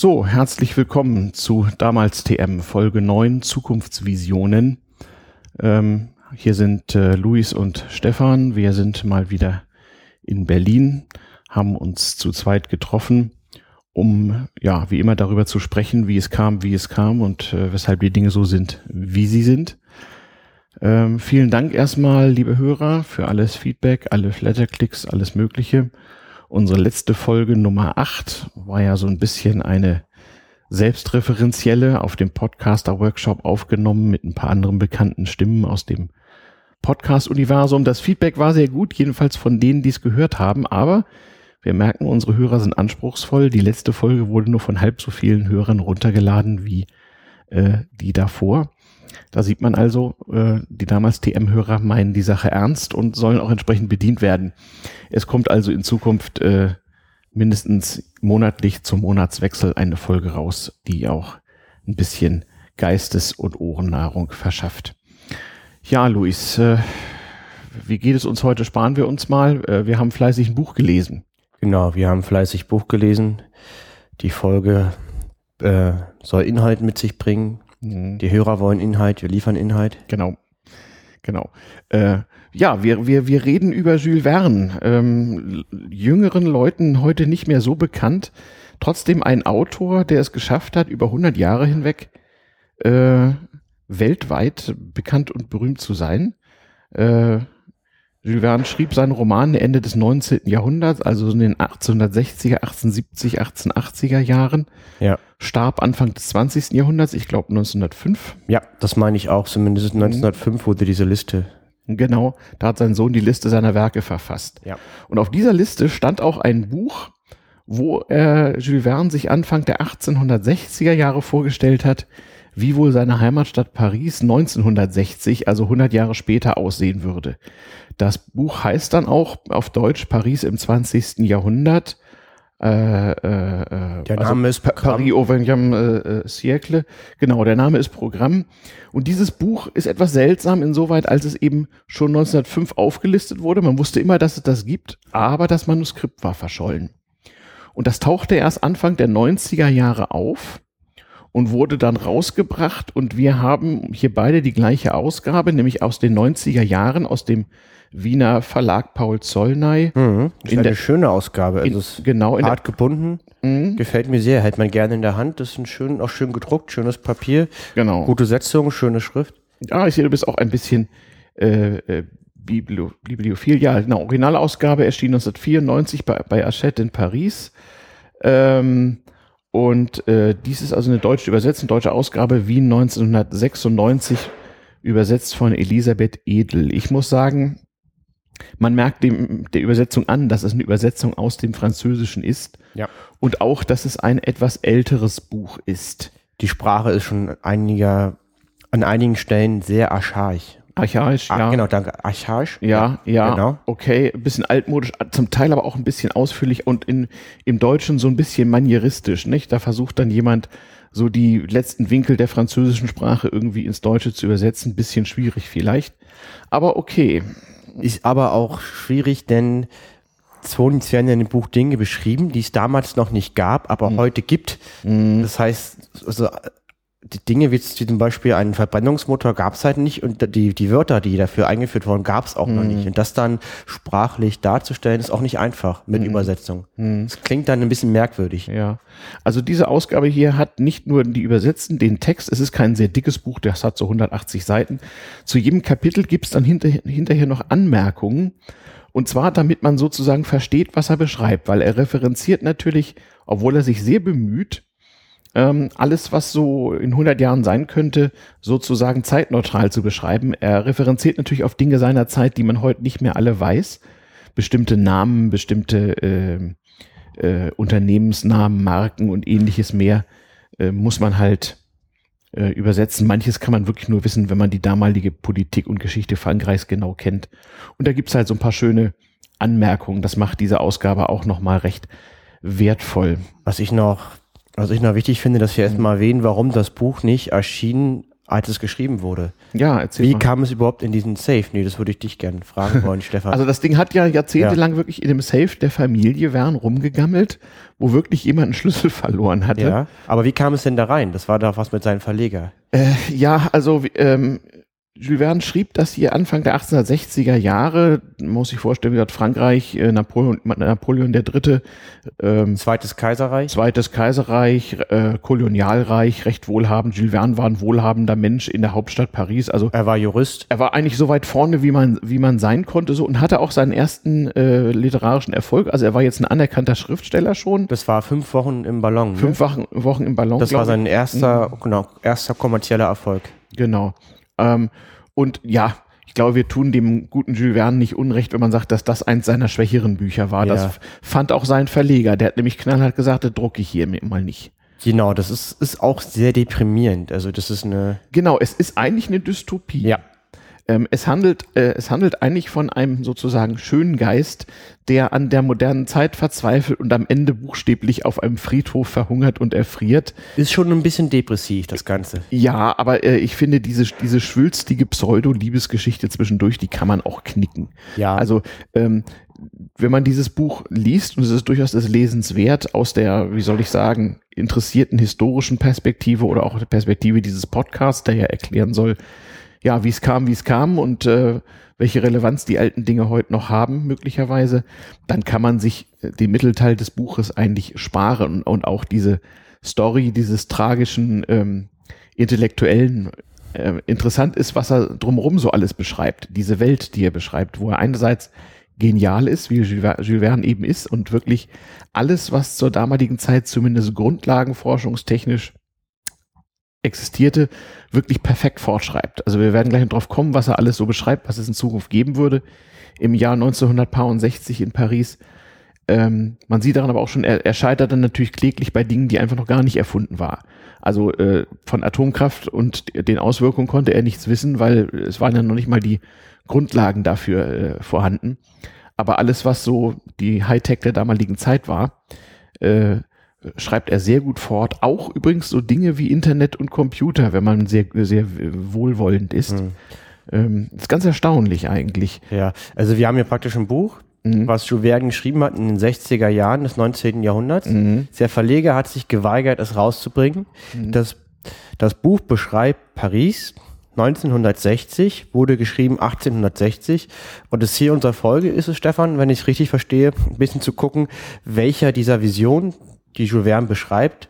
So, herzlich willkommen zu damals TM Folge 9 Zukunftsvisionen. Ähm, hier sind äh, Luis und Stefan. Wir sind mal wieder in Berlin, haben uns zu zweit getroffen, um ja, wie immer darüber zu sprechen, wie es kam, wie es kam und äh, weshalb die Dinge so sind, wie sie sind. Ähm, vielen Dank erstmal, liebe Hörer, für alles Feedback, alle Flatterklicks, alles Mögliche. Unsere letzte Folge Nummer 8 war ja so ein bisschen eine selbstreferenzielle auf dem Podcaster-Workshop aufgenommen mit ein paar anderen bekannten Stimmen aus dem Podcast-Universum. Das Feedback war sehr gut, jedenfalls von denen, die es gehört haben, aber wir merken, unsere Hörer sind anspruchsvoll. Die letzte Folge wurde nur von halb so vielen Hörern runtergeladen wie äh, die davor. Da sieht man also, äh, die damals TM-Hörer meinen die Sache ernst und sollen auch entsprechend bedient werden. Es kommt also in Zukunft äh, mindestens monatlich zum Monatswechsel eine Folge raus, die auch ein bisschen Geistes- und Ohrennahrung verschafft. Ja, Luis, äh, wie geht es uns heute? Sparen wir uns mal. Äh, wir haben fleißig ein Buch gelesen. Genau, wir haben fleißig Buch gelesen. Die Folge äh, soll Inhalt mit sich bringen. Mhm. Die Hörer wollen Inhalt, wir liefern Inhalt. Genau. Genau. Äh, ja, wir, wir, wir reden über Jules Verne. Ähm, jüngeren Leuten heute nicht mehr so bekannt. Trotzdem ein Autor, der es geschafft hat, über 100 Jahre hinweg äh, weltweit bekannt und berühmt zu sein. Äh, Jules Verne schrieb seinen Roman Ende des 19. Jahrhunderts, also in den 1860er, 1870, 1880er Jahren. Ja. Starb Anfang des 20. Jahrhunderts, ich glaube 1905. Ja, das meine ich auch. Zumindest 1905 wurde diese Liste. Genau, da hat sein Sohn die Liste seiner Werke verfasst. Ja. Und auf dieser Liste stand auch ein Buch, wo äh, Jules Verne sich Anfang der 1860er Jahre vorgestellt hat, wie wohl seine Heimatstadt Paris 1960, also 100 Jahre später, aussehen würde. Das Buch heißt dann auch auf Deutsch Paris im 20. Jahrhundert. Äh, äh, äh der also Name ist Programm. Paris au XXe äh, siècle. Genau, der Name ist Programm. Und dieses Buch ist etwas seltsam insoweit, als es eben schon 1905 aufgelistet wurde. Man wusste immer, dass es das gibt, aber das Manuskript war verschollen. Und das tauchte erst Anfang der 90er Jahre auf und wurde dann rausgebracht und wir haben hier beide die gleiche Ausgabe, nämlich aus den 90er Jahren, aus dem Wiener Verlag Paul Zollnay. Mhm. Das ist in eine der, schöne Ausgabe. Also in, genau, in hart der, gebunden. Mhm. Gefällt mir sehr. Hält man gerne in der Hand. Das ist ein schön, auch schön gedruckt, schönes Papier. Genau. Gute Setzung, schöne Schrift. Ja, ich sehe, du bist auch ein bisschen äh, äh, Biblio, Bibliophil. Ja, eine Originalausgabe erschien 1994 bei, bei Hachette in Paris. Ähm, und äh, dies ist also eine deutsche Übersetzung, deutsche Ausgabe Wien 1996, übersetzt von Elisabeth Edel. Ich muss sagen, man merkt dem, der Übersetzung an, dass es eine Übersetzung aus dem Französischen ist. Ja. Und auch, dass es ein etwas älteres Buch ist. Die Sprache ist schon einiger, an einigen Stellen sehr archaisch. Archaisch, ah, ja. Genau, danke. Archaisch. Ja, ja, ja, genau. okay. Ein bisschen altmodisch, zum Teil aber auch ein bisschen ausführlich und in, im Deutschen so ein bisschen manieristisch, nicht? Da versucht dann jemand, so die letzten Winkel der französischen Sprache irgendwie ins Deutsche zu übersetzen. Bisschen schwierig vielleicht. Aber okay. Ist aber auch schwierig, denn Zwonitz werden ja in dem Buch Dinge beschrieben, die es damals noch nicht gab, aber mhm. heute gibt. Mhm. Das heißt, also die Dinge wie zum Beispiel einen Verbrennungsmotor gab es halt nicht und die, die Wörter, die dafür eingeführt wurden, gab es auch mhm. noch nicht. Und das dann sprachlich darzustellen, ist auch nicht einfach mit mhm. Übersetzung. Mhm. Es klingt dann ein bisschen merkwürdig. Ja. Also diese Ausgabe hier hat nicht nur die Übersetzen, den Text, es ist kein sehr dickes Buch, das hat so 180 Seiten. Zu jedem Kapitel gibt es dann hinter, hinterher noch Anmerkungen. Und zwar, damit man sozusagen versteht, was er beschreibt, weil er referenziert natürlich, obwohl er sich sehr bemüht, ähm, alles, was so in 100 Jahren sein könnte, sozusagen zeitneutral zu beschreiben. Er referenziert natürlich auf Dinge seiner Zeit, die man heute nicht mehr alle weiß. Bestimmte Namen, bestimmte äh, äh, Unternehmensnamen, Marken und ähnliches mehr äh, muss man halt äh, übersetzen. Manches kann man wirklich nur wissen, wenn man die damalige Politik und Geschichte Frankreichs genau kennt. Und da gibt's halt so ein paar schöne Anmerkungen. Das macht diese Ausgabe auch nochmal recht wertvoll. Was ich noch was ich noch wichtig finde, dass wir erstmal erwähnen, warum das Buch nicht erschien als es geschrieben wurde. Ja, erzähl Wie mal. kam es überhaupt in diesen Safe? Nee, das würde ich dich gerne fragen wollen, Stefan. Also das Ding hat ja jahrzehntelang wirklich in dem Safe der Familie Wern rumgegammelt, wo wirklich jemand einen Schlüssel verloren hatte. ja, aber wie kam es denn da rein? Das war doch was mit seinem Verleger. Äh, ja, also ähm, Jules Verne schrieb das hier Anfang der 1860er Jahre, muss sich vorstellen, wie gesagt, Frankreich, äh, Napoleon, Napoleon der Dritte, ähm, Zweites Kaiserreich. Zweites Kaiserreich, äh, Kolonialreich, recht wohlhabend. Jules Verne war ein wohlhabender Mensch in der Hauptstadt Paris. Also Er war Jurist. er war eigentlich so weit vorne, wie man, wie man sein konnte, so und hatte auch seinen ersten äh, literarischen Erfolg. Also er war jetzt ein anerkannter Schriftsteller schon. Das war fünf Wochen im Ballon. Ne? Fünf Wochen, Wochen im Ballon. Das war ich. sein erster, genau, erster kommerzieller Erfolg. Genau. Ähm, und ja, ich glaube, wir tun dem guten Jules Verne nicht unrecht, wenn man sagt, dass das eins seiner schwächeren Bücher war. Ja. Das fand auch sein Verleger. Der hat nämlich knallhart gesagt, das drucke ich hier mal nicht. Genau, das ist, ist auch sehr deprimierend. Also das ist eine. Genau, es ist eigentlich eine Dystopie. Ja. Ähm, es, handelt, äh, es handelt eigentlich von einem sozusagen schönen Geist, der an der modernen Zeit verzweifelt und am Ende buchstäblich auf einem Friedhof verhungert und erfriert. Ist schon ein bisschen depressiv, das Ganze. Ja, aber äh, ich finde, diese, diese schwülstige Pseudo-Liebesgeschichte zwischendurch, die kann man auch knicken. Ja. Also, ähm, wenn man dieses Buch liest, und es ist durchaus des Lesens wert, aus der, wie soll ich sagen, interessierten historischen Perspektive oder auch der Perspektive dieses Podcasts, der ja erklären soll, ja, wie es kam, wie es kam und äh, welche Relevanz die alten Dinge heute noch haben, möglicherweise, dann kann man sich äh, den Mittelteil des Buches eigentlich sparen und, auch diese Story dieses tragischen ähm, Intellektuellen äh, interessant ist, was er drumherum so alles beschreibt, diese Welt, die er beschreibt, wo er einerseits genial ist, wie Jules Verne eben ist und wirklich alles, was zur damaligen Zeit zumindest grundlagenforschungstechnisch existierte, wirklich perfekt fortschreibt. Also wir werden gleich noch drauf kommen, was er alles so beschreibt, was es in Zukunft geben würde. Im Jahr 1960 in Paris. Ähm, man sieht daran aber auch schon, er, er scheitert dann natürlich kläglich bei Dingen, die einfach noch gar nicht erfunden war. Also äh, von Atomkraft und den Auswirkungen konnte er nichts wissen, weil es waren ja noch nicht mal die Grundlagen dafür äh, vorhanden. Aber alles, was so die Hightech der damaligen Zeit war, äh, schreibt er sehr gut fort. Auch übrigens so Dinge wie Internet und Computer, wenn man sehr, sehr wohlwollend ist. Ähm, ist ganz erstaunlich eigentlich. Ja, also wir haben hier praktisch ein Buch, was Jules Verne geschrieben hat in den 60er Jahren des 19. Jahrhunderts. Der Verleger hat sich geweigert, es rauszubringen. Das, das Buch beschreibt Paris 1960, wurde geschrieben 1860. Und das Ziel unserer Folge ist es, Stefan, wenn ich es richtig verstehe, ein bisschen zu gucken, welcher dieser Visionen, die Jules Verne beschreibt,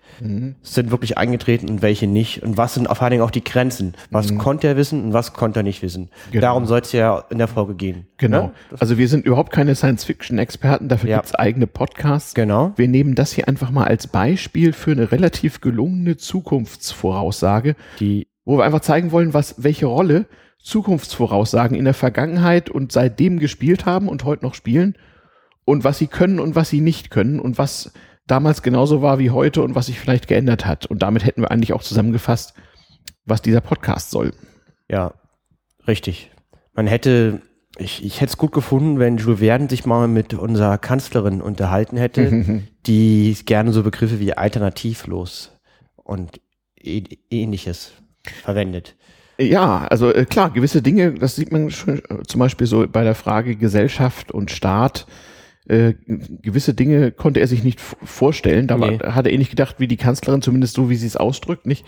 sind wirklich eingetreten und welche nicht. Und was sind vor allen Dingen auch die Grenzen? Was konnte er wissen und was konnte er nicht wissen? Genau. Darum soll es ja in der Folge gehen. Genau. Ne? Also wir sind überhaupt keine Science-Fiction-Experten, dafür Ja. gibt's eigene Podcasts. Genau. Wir nehmen das hier einfach mal als Beispiel für eine relativ gelungene Zukunftsvoraussage, Die, wo wir einfach zeigen wollen, was, welche Rolle Zukunftsvoraussagen in der Vergangenheit und seitdem gespielt haben und heute noch spielen und was sie können und was sie nicht können und was damals genauso war wie heute und was sich vielleicht geändert hat. Und damit hätten wir eigentlich auch zusammengefasst, was dieser Podcast soll. ja, richtig. Man hätte, ich, ich hätte es gut gefunden, wenn Jules Verne sich mal mit unserer Kanzlerin unterhalten hätte, die gerne so Begriffe wie alternativlos und ä- ähnliches verwendet. Ja, also äh, klar, gewisse Dinge, das sieht man schon äh, zum Beispiel so bei der Frage Gesellschaft und Staat. Äh, gewisse Dinge konnte er sich nicht vorstellen. Da war, Nee. hat er eh nicht gedacht, wie die Kanzlerin, zumindest so, wie sie es ausdrückt, nicht.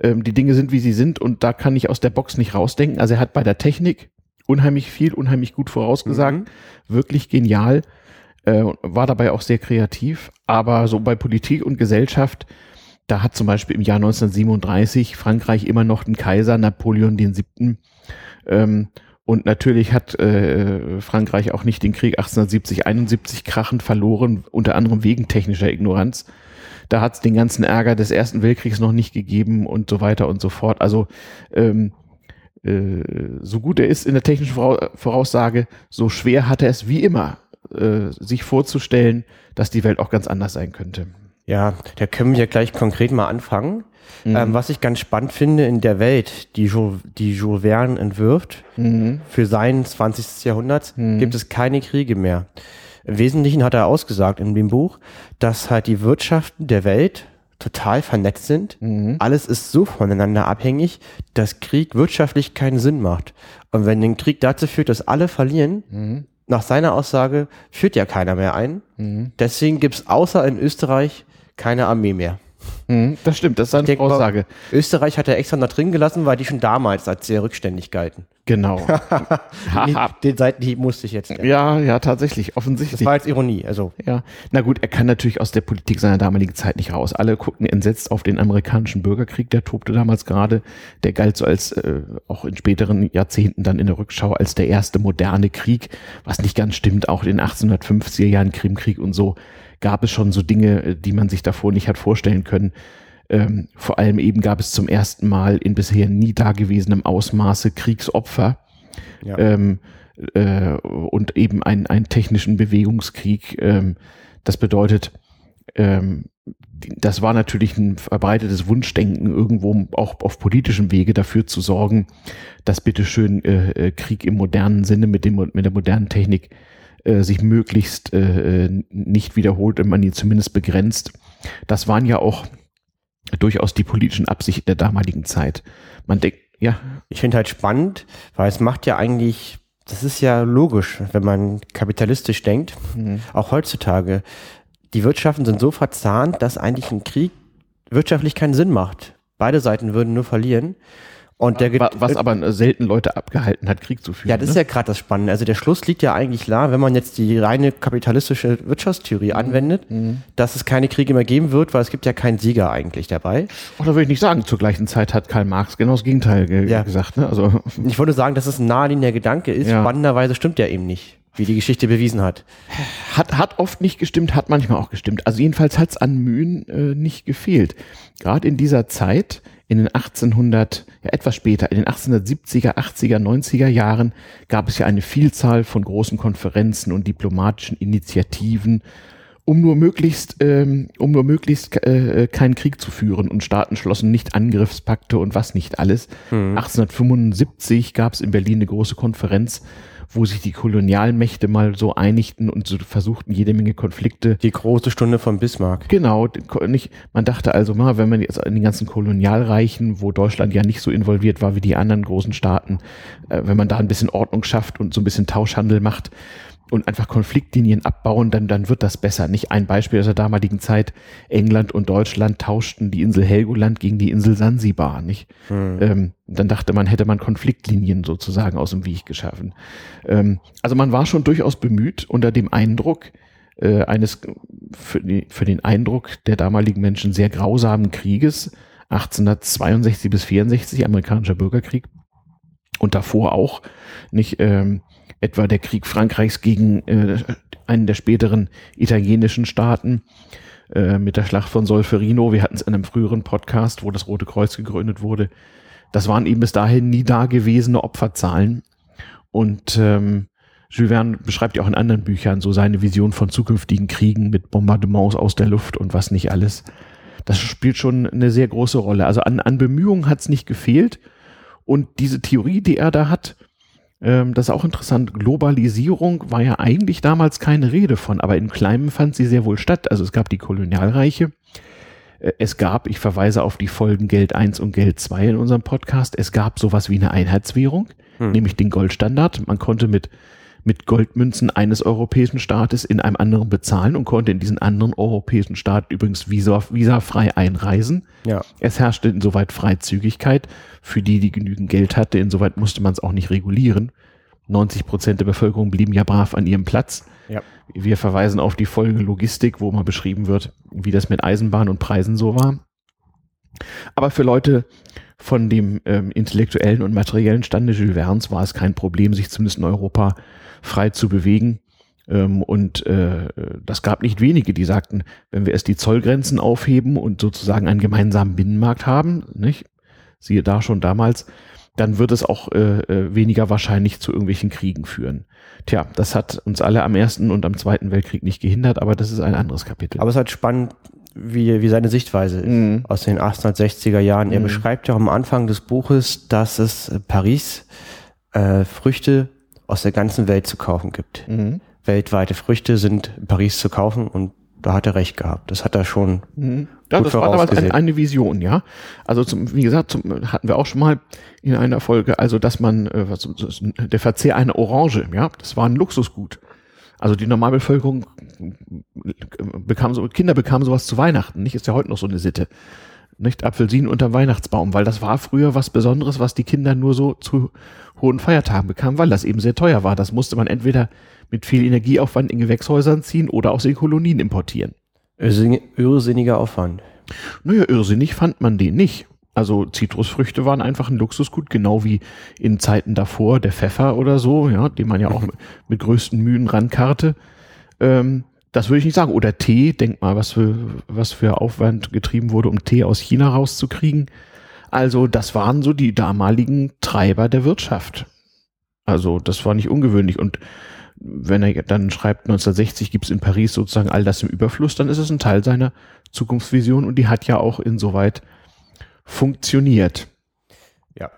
Ähm, die Dinge sind, wie sie sind und da kann ich aus der Box nicht rausdenken. Also er hat bei der Technik unheimlich viel, unheimlich gut vorausgesagt, wirklich genial, äh, war dabei auch sehr kreativ. Aber so bei Politik und Gesellschaft, da hat zum Beispiel im Jahr 1937 Frankreich immer noch den Kaiser Napoleon den siebten. Ähm, und natürlich hat äh, Frankreich auch nicht den Krieg 1870, 71 krachend verloren, unter anderem wegen technischer Ignoranz. Da hat es den ganzen Ärger des Ersten Weltkriegs noch nicht gegeben und so weiter und so fort. Also ähm, äh, so gut er ist in der technischen Vorau- Voraussage, so schwer hat er es wie immer, äh, sich vorzustellen, dass die Welt auch ganz anders sein könnte. Ja, da können wir gleich konkret mal anfangen. Ähm, was ich ganz spannend finde in der Welt, die Jules, die Jules Verne entwirft, für sein 20. Jahrhundert, gibt es keine Kriege mehr. Im Wesentlichen hat er ausgesagt in dem Buch, dass halt die Wirtschaften der Welt total vernetzt sind. Mhm. Alles ist so voneinander abhängig, dass Krieg wirtschaftlich keinen Sinn macht. Und wenn den Krieg dazu führt, dass alle verlieren, mhm. nach seiner Aussage führt ja keiner mehr ein. Mhm. Deswegen gibt's außer in Österreich keine Armee mehr. Mhm, das stimmt, das ist eine Aussage. Österreich hat er extra noch drin gelassen, weil die schon damals als sehr rückständig galten. Genau. Den Seitenhieb musste ich jetzt. Nennen. Ja, ja, tatsächlich, offensichtlich. Das war jetzt Ironie, also. Ja, na gut, er kann natürlich aus der Politik seiner damaligen Zeit nicht raus. Alle guckten entsetzt auf den amerikanischen Bürgerkrieg, der tobte damals gerade. Der galt so als, äh, auch in späteren Jahrzehnten dann in der Rückschau als der erste moderne Krieg, was nicht ganz stimmt, auch in den 1850er Jahren Krimkrieg und so gab es schon so Dinge, äh, die man sich davor nicht hat vorstellen können. Ähm, vor allem eben gab es zum ersten Mal in bisher nie dagewesenem Ausmaße Kriegsopfer ja. ähm, äh, und eben einen, einen technischen Bewegungskrieg. Ähm, das bedeutet, ähm, das war natürlich ein verbreitetes Wunschdenken, irgendwo auch auf politischem Wege dafür zu sorgen, dass bitteschön äh, äh Krieg im modernen Sinne mit, dem, mit der modernen Technik äh, sich möglichst äh, nicht wiederholt und man ihn zumindest begrenzt. Das waren ja auch durchaus die politischen Absichten der damaligen Zeit. Man denkt, ja. Ich finde halt spannend, weil es macht ja eigentlich, das ist ja logisch, wenn man kapitalistisch denkt, mhm. auch heutzutage. Die Wirtschaften sind so verzahnt, dass eigentlich ein Krieg wirtschaftlich keinen Sinn macht. Beide Seiten würden nur verlieren. Und der was aber selten Leute abgehalten hat, Krieg zu führen. Ja, das ne? ist ja gerade das Spannende. Also der Schluss liegt ja eigentlich klar, wenn man jetzt die reine kapitalistische Wirtschaftstheorie mhm. anwendet, mhm. dass es keine Kriege mehr geben wird, weil es gibt ja keinen Sieger eigentlich dabei. Oder würde ich nicht sagen. Zur gleichen Zeit hat Karl Marx genau das Gegenteil ge ja. gesagt. Ne? Also ich würde sagen, dass es ein naheliegender Gedanke ist. Ja. Spannenderweise stimmt ja eben nicht wie die Geschichte bewiesen hat. Hat, hat oft nicht gestimmt, hat manchmal auch gestimmt. Also jedenfalls hat es an Mühen äh, nicht gefehlt. Gerade in dieser Zeit, in den 1800, ja etwas später, in den 1870er, 80er, 90er Jahren gab es ja eine Vielzahl von großen Konferenzen und diplomatischen Initiativen, um nur möglichst, ähm, um nur möglichst äh, keinen Krieg zu führen und Staaten schlossen nicht Angriffspakte und was nicht alles. Mhm. 1875 gab es in Berlin eine große Konferenz, wo sich die Kolonialmächte mal so einigten und so versuchten, jede Menge Konflikte. Die große Stunde von Bismarck. Genau, nicht, man dachte also mal, wenn man jetzt in den ganzen Kolonialreichen, wo Deutschland ja nicht so involviert war wie die anderen großen Staaten, äh, wenn man da ein bisschen Ordnung schafft und so ein bisschen Tauschhandel macht, und einfach Konfliktlinien abbauen, dann, dann wird das besser. Nicht ein Beispiel aus der damaligen Zeit. England und Deutschland tauschten die Insel Helgoland gegen die Insel Sansibar, nicht? Hm. Ähm, dann dachte man, hätte man Konfliktlinien sozusagen aus dem Weg geschaffen. Ähm, also man war schon durchaus bemüht unter dem Eindruck, äh, eines, für, die, für den Eindruck der damaligen Menschen sehr grausamen Krieges, 1862 bis 64, amerikanischer Bürgerkrieg, und davor auch, nicht, ähm, etwa der Krieg Frankreichs gegen äh, einen der späteren italienischen Staaten äh, mit der Schlacht von Solferino. Wir hatten es in einem früheren Podcast, wo das Rote Kreuz gegründet wurde. Das waren eben bis dahin nie dagewesene Opferzahlen. Und ähm, Jules Verne beschreibt ja auch in anderen Büchern so seine Vision von zukünftigen Kriegen mit Bombardements aus der Luft und was nicht alles. Das spielt schon eine sehr große Rolle. Also an, an Bemühungen hat es nicht gefehlt. Und diese Theorie, die er da hat, ähm, das ist auch interessant. Globalisierung war ja eigentlich damals keine Rede von, aber in Kleinem fand sie sehr wohl statt. Also es gab die Kolonialreiche. Äh, es gab, ich verweise auf die Folgen Geld 1 und Geld 2 in unserem Podcast, es gab sowas wie eine Einheitswährung, hm. nämlich den Goldstandard. Man konnte mit mit Goldmünzen eines europäischen Staates in einem anderen bezahlen und konnte in diesen anderen europäischen Staat übrigens visa, visafrei einreisen. Ja. Es herrschte insoweit Freizügigkeit für die, die genügend Geld hatte. Insoweit musste man es auch nicht regulieren. 90 Prozent der Bevölkerung blieben ja brav an ihrem Platz. Ja. Wir verweisen auf die Folge Logistik, wo mal beschrieben wird, wie das mit Eisenbahn und Preisen so war. Aber für Leute von dem ähm, intellektuellen und materiellen Stande Jules Verne's war es kein Problem, sich zumindest in Europa frei zu bewegen. Ähm, und äh, das gab nicht wenige, die sagten, wenn wir erst die Zollgrenzen aufheben und sozusagen einen gemeinsamen Binnenmarkt haben, nicht? Siehe da schon damals, dann wird es auch äh, äh, weniger wahrscheinlich zu irgendwelchen Kriegen führen. Tja, das hat uns alle am Ersten und am Zweiten Weltkrieg nicht gehindert, aber das ist ein anderes Kapitel. Aber es ist halt spannend, wie, wie seine Sichtweise ist mhm. aus den 1860er Jahren. Er mhm. beschreibt ja am Anfang des Buches, dass es Paris äh, Früchte aus der ganzen Welt zu kaufen gibt. Mhm. Weltweite Früchte sind in Paris zu kaufen und da hat er recht gehabt. Das hat er schon. Mhm. Ja, das war damals eine, eine Vision, ja. Also zum, wie gesagt, zum, hatten wir auch schon mal in einer Folge, also dass man äh, was, der Verzehr einer Orange, ja, das war ein Luxusgut. Also die Normalbevölkerung bekam so, Kinder bekamen sowas zu Weihnachten, nicht? Ist ja heute noch so eine Sitte. Nicht Apfelsinen unterm Weihnachtsbaum, weil das war früher was Besonderes, was die Kinder nur so zu hohen Feiertagen bekamen, weil das eben sehr teuer war. Das musste man entweder mit viel Energieaufwand in Gewächshäusern ziehen oder aus den Kolonien importieren. Irrsinniger Aufwand. Naja, irrsinnig fand man den nicht. Also Zitrusfrüchte waren einfach ein Luxusgut, genau wie in Zeiten davor der Pfeffer oder so, ja, den man ja auch mit größten Mühen rankarte. Ähm, das würde ich nicht sagen. Oder Tee, denk mal, was für, was für Aufwand getrieben wurde, um Tee aus China rauszukriegen. Also das waren so die damaligen Treiber der Wirtschaft. Also das war nicht ungewöhnlich. Und wenn er dann schreibt, 1960 gibt es in Paris sozusagen all das im Überfluss, dann ist es ein Teil seiner Zukunftsvision und die hat ja auch insoweit funktioniert. Ja,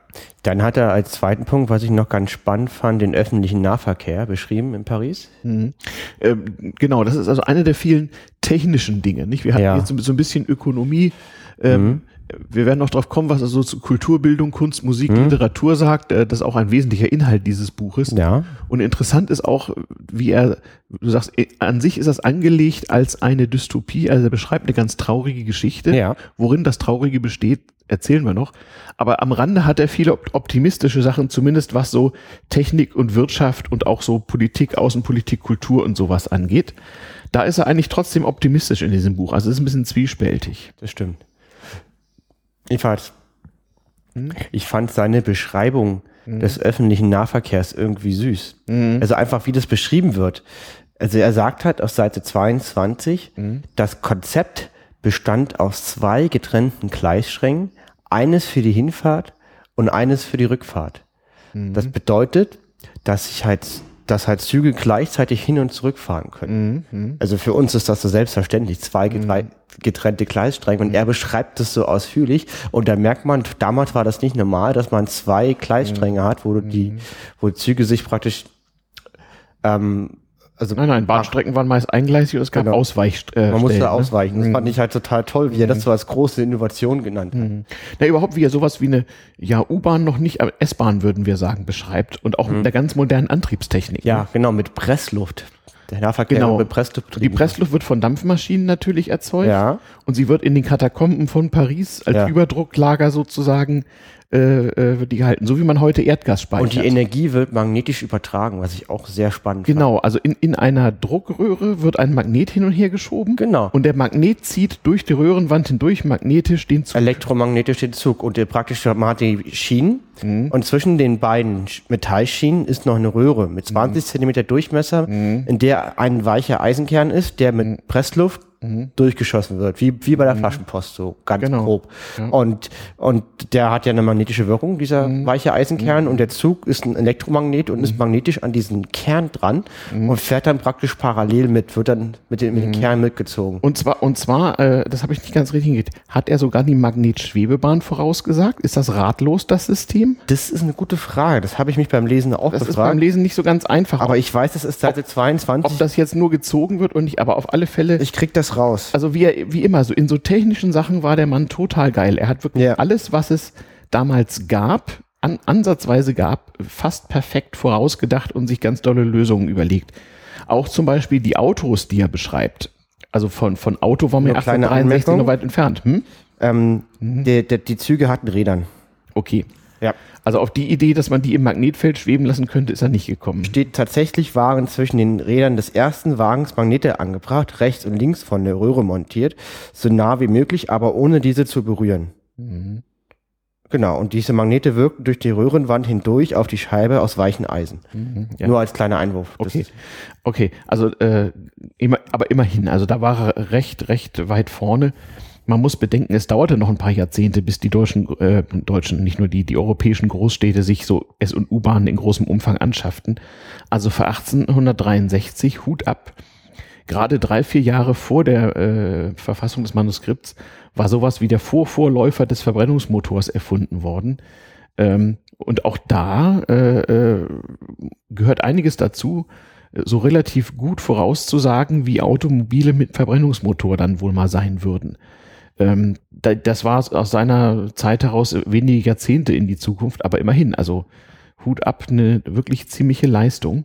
dann hat er als zweiten Punkt, was ich noch ganz spannend fand, den öffentlichen Nahverkehr beschrieben in Paris. Mhm. Ähm, genau, das ist also eine der vielen technischen Dinge. Nicht? Wir hatten ja. jetzt so ein bisschen Ökonomie. Ähm, mhm wir werden noch drauf kommen, was er so zu Kulturbildung, Kunst, Musik, hm. Literatur sagt. Äh, das ist auch ein wesentlicher Inhalt dieses Buches. Ja. Und interessant ist auch, wie er, du sagst, äh, an sich ist das angelegt als eine Dystopie. Also er beschreibt eine ganz traurige Geschichte. Ja. Worin das Traurige besteht, erzählen wir noch. Aber am Rande hat er viele optimistische Sachen, zumindest was so Technik und Wirtschaft und auch so Politik, Außenpolitik, Kultur und sowas angeht. Da ist er eigentlich trotzdem optimistisch in diesem Buch. Also es ist ein bisschen zwiespältig. Das stimmt. Jedenfalls, hm? ich fand seine Beschreibung hm. des öffentlichen Nahverkehrs irgendwie süß. Hm. Also einfach, wie das beschrieben wird. Also er sagt halt auf Seite 22, hm. das Konzept bestand aus zwei getrennten Gleissträngen, eines für die Hinfahrt und eines für die Rückfahrt. Hm. Das bedeutet, dass ich halt dass halt Züge gleichzeitig hin und zurück fahren können. Mhm. Also für uns ist das so selbstverständlich, zwei mhm. getrennte Gleisstränge und er beschreibt das so ausführlich und da merkt man, damals war das nicht normal, dass man zwei Gleisstränge mhm. hat, wo die, mhm. wo Züge sich praktisch ähm, also nein, nein, Bahnstrecken waren meist eingleisig und es gab genau. Ausweich. Äh, Man musste ne? ausweichen. Das mhm. fand ich halt total toll, wie er das mhm. so als große Innovation genannt hat. Mhm. Na, überhaupt, wie er sowas wie eine ja, U-Bahn noch nicht, S-Bahn würden wir sagen, beschreibt und auch mhm. mit der ganz modernen Antriebstechnik. Ja, ne? genau, mit Pressluft. Der Nahverkehr genau. mit Pressluft. Die Pressluft wird von Dampfmaschinen natürlich erzeugt. Ja. Und sie wird in den Katakomben von Paris als ja. Überdrucklager sozusagen äh, äh, wird die gehalten, so wie man heute Erdgas speichert. Und die Energie wird magnetisch übertragen, was ich auch sehr spannend genau, fand. Genau, also in, in einer Druckröhre wird ein Magnet hin und her geschoben. Genau. Und der Magnet zieht durch die Röhrenwand hindurch magnetisch den Zug. Elektromagnetisch den Zug. Und der praktische man hat die Schienen. Mhm. Und zwischen den beiden Metallschienen ist noch eine Röhre mit 20 mhm. Zentimeter Durchmesser, mhm. in der ein weicher Eisenkern ist, der mit mhm. Pressluft mhm. durchgeschossen wird, wie, wie bei der mhm. Flaschenpost, so ganz genau. grob. Ja. Und, und der hat ja eine magnetische Wirkung, dieser mhm. weiche Eisenkern, mhm. und der Zug ist ein Elektromagnet und ist mhm. magnetisch an diesen Kern dran mhm. und fährt dann praktisch parallel mit, wird dann mit, den, mit dem Kern mitgezogen. Und zwar, und zwar, äh, das habe ich nicht ganz richtig hingekriegt, hat er sogar die Magnetschwebebahn vorausgesagt? Ist das ratlos, das System? Das ist eine gute Frage. Das habe ich mich beim Lesen auch das gefragt. Das ist beim Lesen nicht so ganz einfach. Aber ich weiß, es ist Seite ob, 22. Ob das jetzt nur gezogen wird und nicht, aber auf alle Fälle. Ich krieg das das raus. Also wie, er, wie immer, so in so technischen Sachen war der Mann total geil. Er hat wirklich ja. alles, was es damals gab, an, ansatzweise gab, fast perfekt vorausgedacht und sich ganz tolle Lösungen überlegt. Auch zum Beispiel die Autos, die er beschreibt. Also von, von Auto waren wir 1863 noch weit entfernt. Hm? Ähm, mhm. die, die, die Züge hatten Rädern. Okay. Ja. Also auf die Idee, dass man die im Magnetfeld schweben lassen könnte, ist er nicht gekommen. Steht tatsächlich waren zwischen den Rädern des ersten Wagens Magnete angebracht, rechts und links von der Röhre montiert, so nah wie möglich, aber ohne diese zu berühren. Mhm. Genau, und diese Magnete wirkten durch die Röhrenwand hindurch auf die Scheibe aus weichen Eisen. Mhm, ja. Nur als kleiner Einwurf. Okay, okay also äh, immer, aber immerhin, also da war er recht, recht weit vorne man muss bedenken, es dauerte noch ein paar Jahrzehnte, bis die deutschen, äh, deutschen, nicht nur die, die europäischen Großstädte sich so S- und U-Bahnen in großem Umfang anschafften. Also für 1863 Hut ab. Gerade drei, vier Jahre vor der äh, Verfassung des Manuskripts war sowas wie der Vorvorläufer des Verbrennungsmotors erfunden worden. Ähm, und auch da äh, äh, gehört einiges dazu, so relativ gut vorauszusagen, wie Automobile mit Verbrennungsmotor dann wohl mal sein würden. Ähm, da, das war aus seiner Zeit heraus wenige Jahrzehnte in die Zukunft, aber immerhin, also Hut ab, eine wirklich ziemliche Leistung.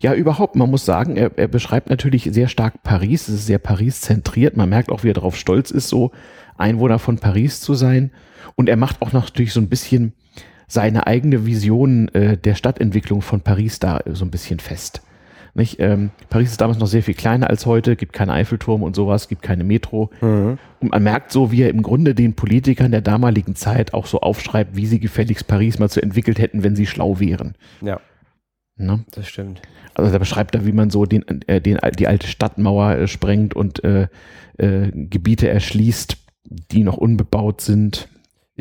Ja, überhaupt, man muss sagen, er, er beschreibt natürlich sehr stark Paris, es ist sehr Paris zentriert, man merkt auch, wie er darauf stolz ist, so Einwohner von Paris zu sein. Und er macht auch natürlich so ein bisschen seine eigene Vision äh, der Stadtentwicklung von Paris da so ein bisschen fest. Nicht? Ähm, Paris ist damals noch sehr viel kleiner als heute, gibt keinen Eiffelturm und sowas, gibt keine Metro. Mhm. Und man merkt so, wie er im Grunde den Politikern der damaligen Zeit auch so aufschreibt, wie sie gefälligst Paris mal so entwickelt hätten, wenn sie schlau wären. Ja. Ne? Das stimmt. Also da beschreibt er, wie man so den, äh, den, die alte Stadtmauer äh, sprengt und äh, äh, Gebiete erschließt, die noch unbebaut sind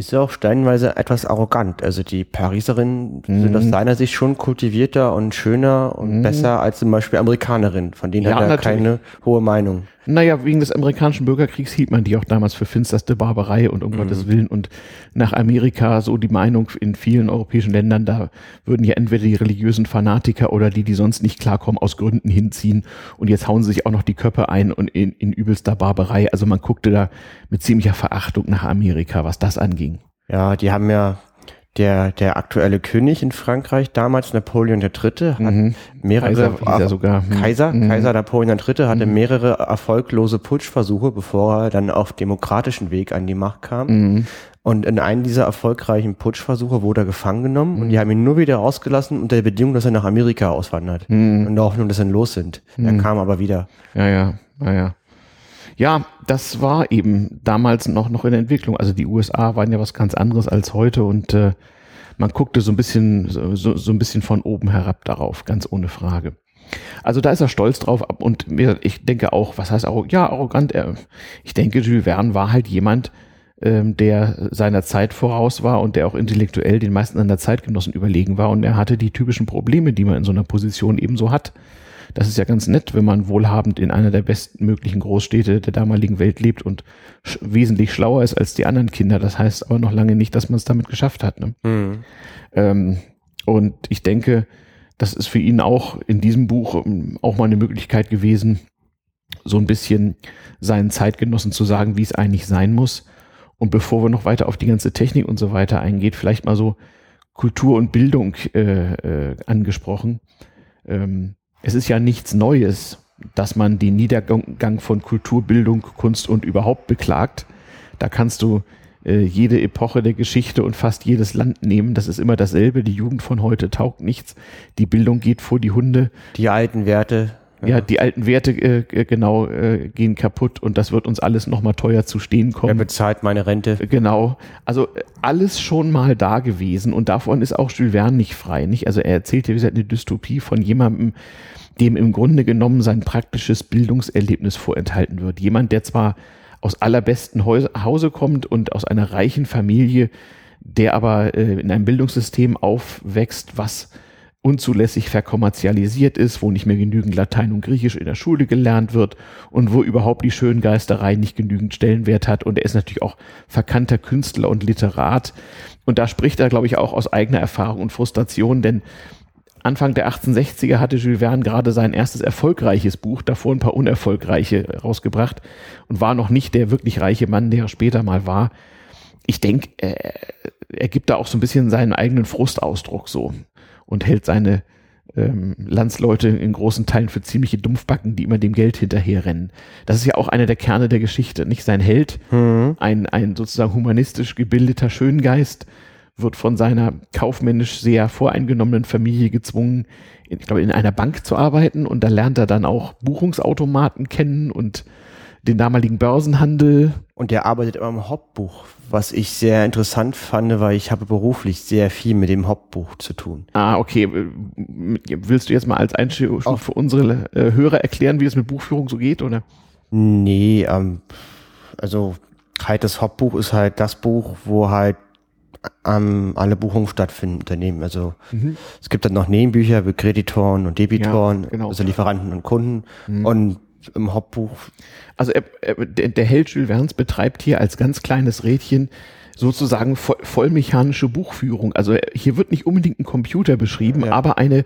ist ja auch steinweise etwas arrogant. Also die Pariserinnen mhm. sind aus mhm. seiner Sicht schon kultivierter und schöner und mhm. besser als zum Beispiel Amerikanerinnen. Von denen ja, hat er natürlich. keine hohe Meinung. Naja, wegen des amerikanischen Bürgerkriegs hielt man die auch damals für finsterste Barbarei und um mhm. Gottes Willen. Und nach Amerika so die Meinung in vielen europäischen Ländern, da würden ja entweder die religiösen Fanatiker oder die, die sonst nicht klarkommen, aus Gründen hinziehen. Und jetzt hauen sie sich auch noch die Köpfe ein und in, in übelster Barbarei. Also man guckte da mit ziemlicher Verachtung nach Amerika, was das anging. Ja, die haben ja der, der aktuelle König in Frankreich, damals Napoleon III., hat mhm. mehrere Kaiser, sogar. Mhm. Kaiser, mhm. Kaiser Napoleon III. hatte mhm. mehrere erfolglose Putschversuche, bevor er dann auf demokratischen Weg an die Macht kam. Mhm. Und in einem dieser erfolgreichen Putschversuche wurde er gefangen genommen und die haben ihn nur wieder rausgelassen unter der Bedingung, dass er nach Amerika auswandert. Mhm. Und der Hoffnung, dass er los sind. Er kam aber wieder. Ja, ja, ja, ja. Ja, das war eben damals noch, noch in Entwicklung. Also die USA waren ja was ganz anderes als heute und äh, man guckte so ein bisschen, so, so ein bisschen von oben herab darauf, ganz ohne Frage. Also da ist er stolz drauf und ich denke auch, was heißt auch, ja, arrogant, er, ich denke, Jules Verne war halt jemand, ähm, der seiner Zeit voraus war und der auch intellektuell den meisten seiner Zeitgenossen überlegen war und er hatte die typischen Probleme, die man in so einer Position ebenso hat. Das ist ja ganz nett, wenn man wohlhabend in einer der bestmöglichen Großstädte der damaligen Welt lebt und sch wesentlich schlauer ist als die anderen Kinder. Das heißt aber noch lange nicht, dass man es damit geschafft hat. Ne? Mhm. Ähm, und ich denke, das ist für ihn auch in diesem Buch ähm, auch mal eine Möglichkeit gewesen, so ein bisschen seinen Zeitgenossen zu sagen, wie es eigentlich sein muss. Und bevor wir noch weiter auf die ganze Technik und so weiter eingeht, vielleicht mal so Kultur und Bildung äh, äh, angesprochen. Ähm, es ist ja nichts Neues, dass man den Niedergang von Kulturbildung, Kunst und überhaupt beklagt. Da kannst du äh, jede Epoche der Geschichte und fast jedes Land nehmen. Das ist immer dasselbe. Die Jugend von heute taugt nichts. Die Bildung geht vor die Hunde. Die alten Werte ja, die alten Werte äh, äh, genau äh, gehen kaputt und das wird uns alles nochmal teuer zu stehen kommen. Wer bezahlt meine Rente? Genau. Also äh, alles schon mal da gewesen und davon ist auch Jules Verne nicht frei. Nicht? Also er erzählt hier wie gesagt eine Dystopie von jemandem, dem im Grunde genommen sein praktisches Bildungserlebnis vorenthalten wird. Jemand, der zwar aus allerbesten Hause kommt und aus einer reichen Familie, der aber äh, in einem Bildungssystem aufwächst, was unzulässig verkommerzialisiert ist, wo nicht mehr genügend Latein und Griechisch in der Schule gelernt wird und wo überhaupt die Schöngeisterei nicht genügend Stellenwert hat. Und er ist natürlich auch verkannter Künstler und Literat. Und da spricht er, glaube ich, auch aus eigener Erfahrung und Frustration, denn Anfang der 1860er hatte Jules Verne gerade sein erstes erfolgreiches Buch, davor ein paar unerfolgreiche rausgebracht und war noch nicht der wirklich reiche Mann, der er später mal war. Ich denke, er, er gibt da auch so ein bisschen seinen eigenen Frustausdruck so und hält seine ähm, Landsleute in großen Teilen für ziemliche Dumpfbacken, die immer dem Geld hinterherrennen. Das ist ja auch einer der Kerne der Geschichte, nicht? Sein Held, mhm. ein, ein sozusagen humanistisch gebildeter Schöngeist, wird von seiner kaufmännisch sehr voreingenommenen Familie gezwungen, in, ich glaube, in einer Bank zu arbeiten und da lernt er dann auch Buchungsautomaten kennen und den damaligen Börsenhandel. Und der arbeitet immer im Hauptbuch, was ich sehr interessant fand, weil ich habe beruflich sehr viel mit dem Hauptbuch zu tun. Ah, okay. Willst du jetzt mal als Einstieg für unsere äh, Hörer erklären, wie es mit Buchführung so geht, oder? Nee, ähm, also halt das Hauptbuch ist halt das Buch, wo halt ähm, alle Buchungen stattfinden, Unternehmen. Also mhm. es gibt dann noch Nebenbücher für Kreditoren und Debitoren, ja, genau. also Lieferanten und Kunden. Mhm. Und im Hauptbuch. Also er, er, der, der Held Jules Verne's betreibt hier als ganz kleines Rädchen sozusagen voll, vollmechanische Buchführung. Also hier wird nicht unbedingt ein Computer beschrieben, ja. aber eine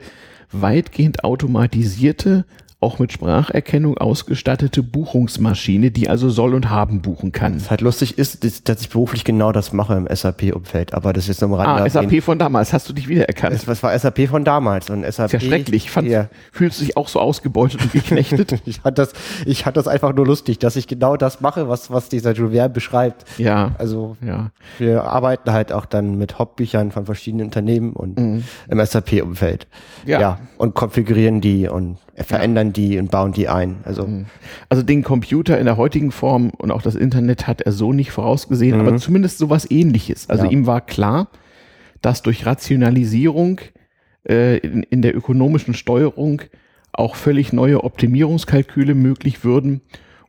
weitgehend automatisierte, auch mit Spracherkennung ausgestattete Buchungsmaschine, die also soll und haben buchen kann. Was halt lustig ist, dass ich beruflich genau das mache im SAP-Umfeld, aber das ist jetzt noch am Ah, SAP von damals, hast du dich wiedererkannt? Das war SAP von damals und SAP. Ist ja schrecklich, fand, ja. fühlst du dich auch so ausgebeutet und geknechtet? ich fand das, ich fand das einfach nur lustig, dass ich genau das mache, was, was dieser Jules Verne beschreibt. Ja. Also, ja. wir arbeiten halt auch dann mit Hauptbüchern von verschiedenen Unternehmen und mhm. im SAP-Umfeld. Ja. ja. Und konfigurieren die und verändern die und bauen die ein. Also, mhm. also den Computer in der heutigen Form und auch das Internet hat er so nicht vorausgesehen, mhm. aber zumindest sowas ähnliches. Also ja. ihm war klar, dass durch Rationalisierung äh, in, in der ökonomischen Steuerung auch völlig neue Optimierungskalküle möglich würden.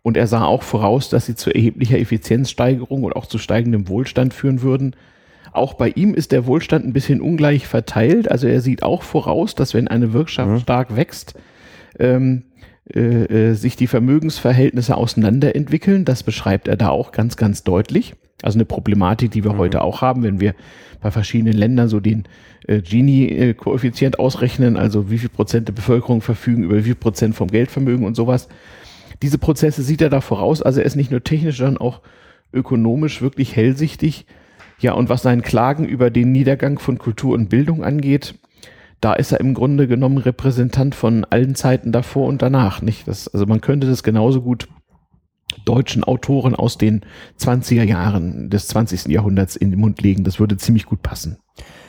Und er sah auch voraus, dass sie zu erheblicher Effizienzsteigerung und auch zu steigendem Wohlstand führen würden. Auch bei ihm ist der Wohlstand ein bisschen ungleich verteilt. Also er sieht auch voraus, dass wenn eine Wirtschaft mhm. stark wächst, ähm, äh, äh, sich die Vermögensverhältnisse auseinanderentwickeln. Das beschreibt er da auch ganz, ganz deutlich. Also eine Problematik, die wir mhm. heute auch haben, wenn wir bei verschiedenen Ländern so den äh, Gini-Koeffizient ausrechnen, also wie viel Prozent der Bevölkerung verfügen über wie viel Prozent vom Geldvermögen und sowas. Diese Prozesse sieht er da voraus. Also er ist nicht nur technisch, sondern auch ökonomisch wirklich hellsichtig. Ja, und was seinen Klagen über den Niedergang von Kultur und Bildung angeht, da ist er im Grunde genommen Repräsentant von allen Zeiten davor und danach, nicht? Das, also man könnte das genauso gut deutschen Autoren aus den 20er Jahren des 20. Jahrhunderts in den Mund legen. Das würde ziemlich gut passen.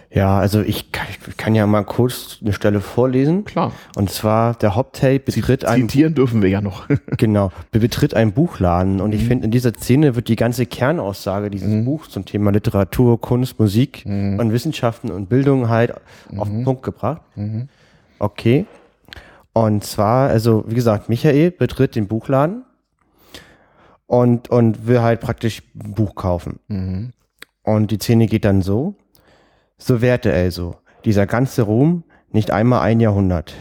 Ja, also ich kann, ich kann, ja mal kurz eine Stelle vorlesen. Klar. Und zwar der Hauptheld betritt ein Zitieren dürfen wir ja noch. genau, betritt einen Buchladen und mhm. ich finde in dieser Szene wird die ganze Kernaussage dieses mhm. Buchs zum Thema Literatur, Kunst, Musik mhm. und Wissenschaften und Bildung halt auf den mhm. Punkt gebracht. Mhm. Okay. Und zwar, also wie gesagt, Michael betritt den Buchladen und und will halt praktisch ein Buch kaufen. Mhm. Und die Szene geht dann so. So währte also dieser ganze Ruhm nicht einmal ein Jahrhundert.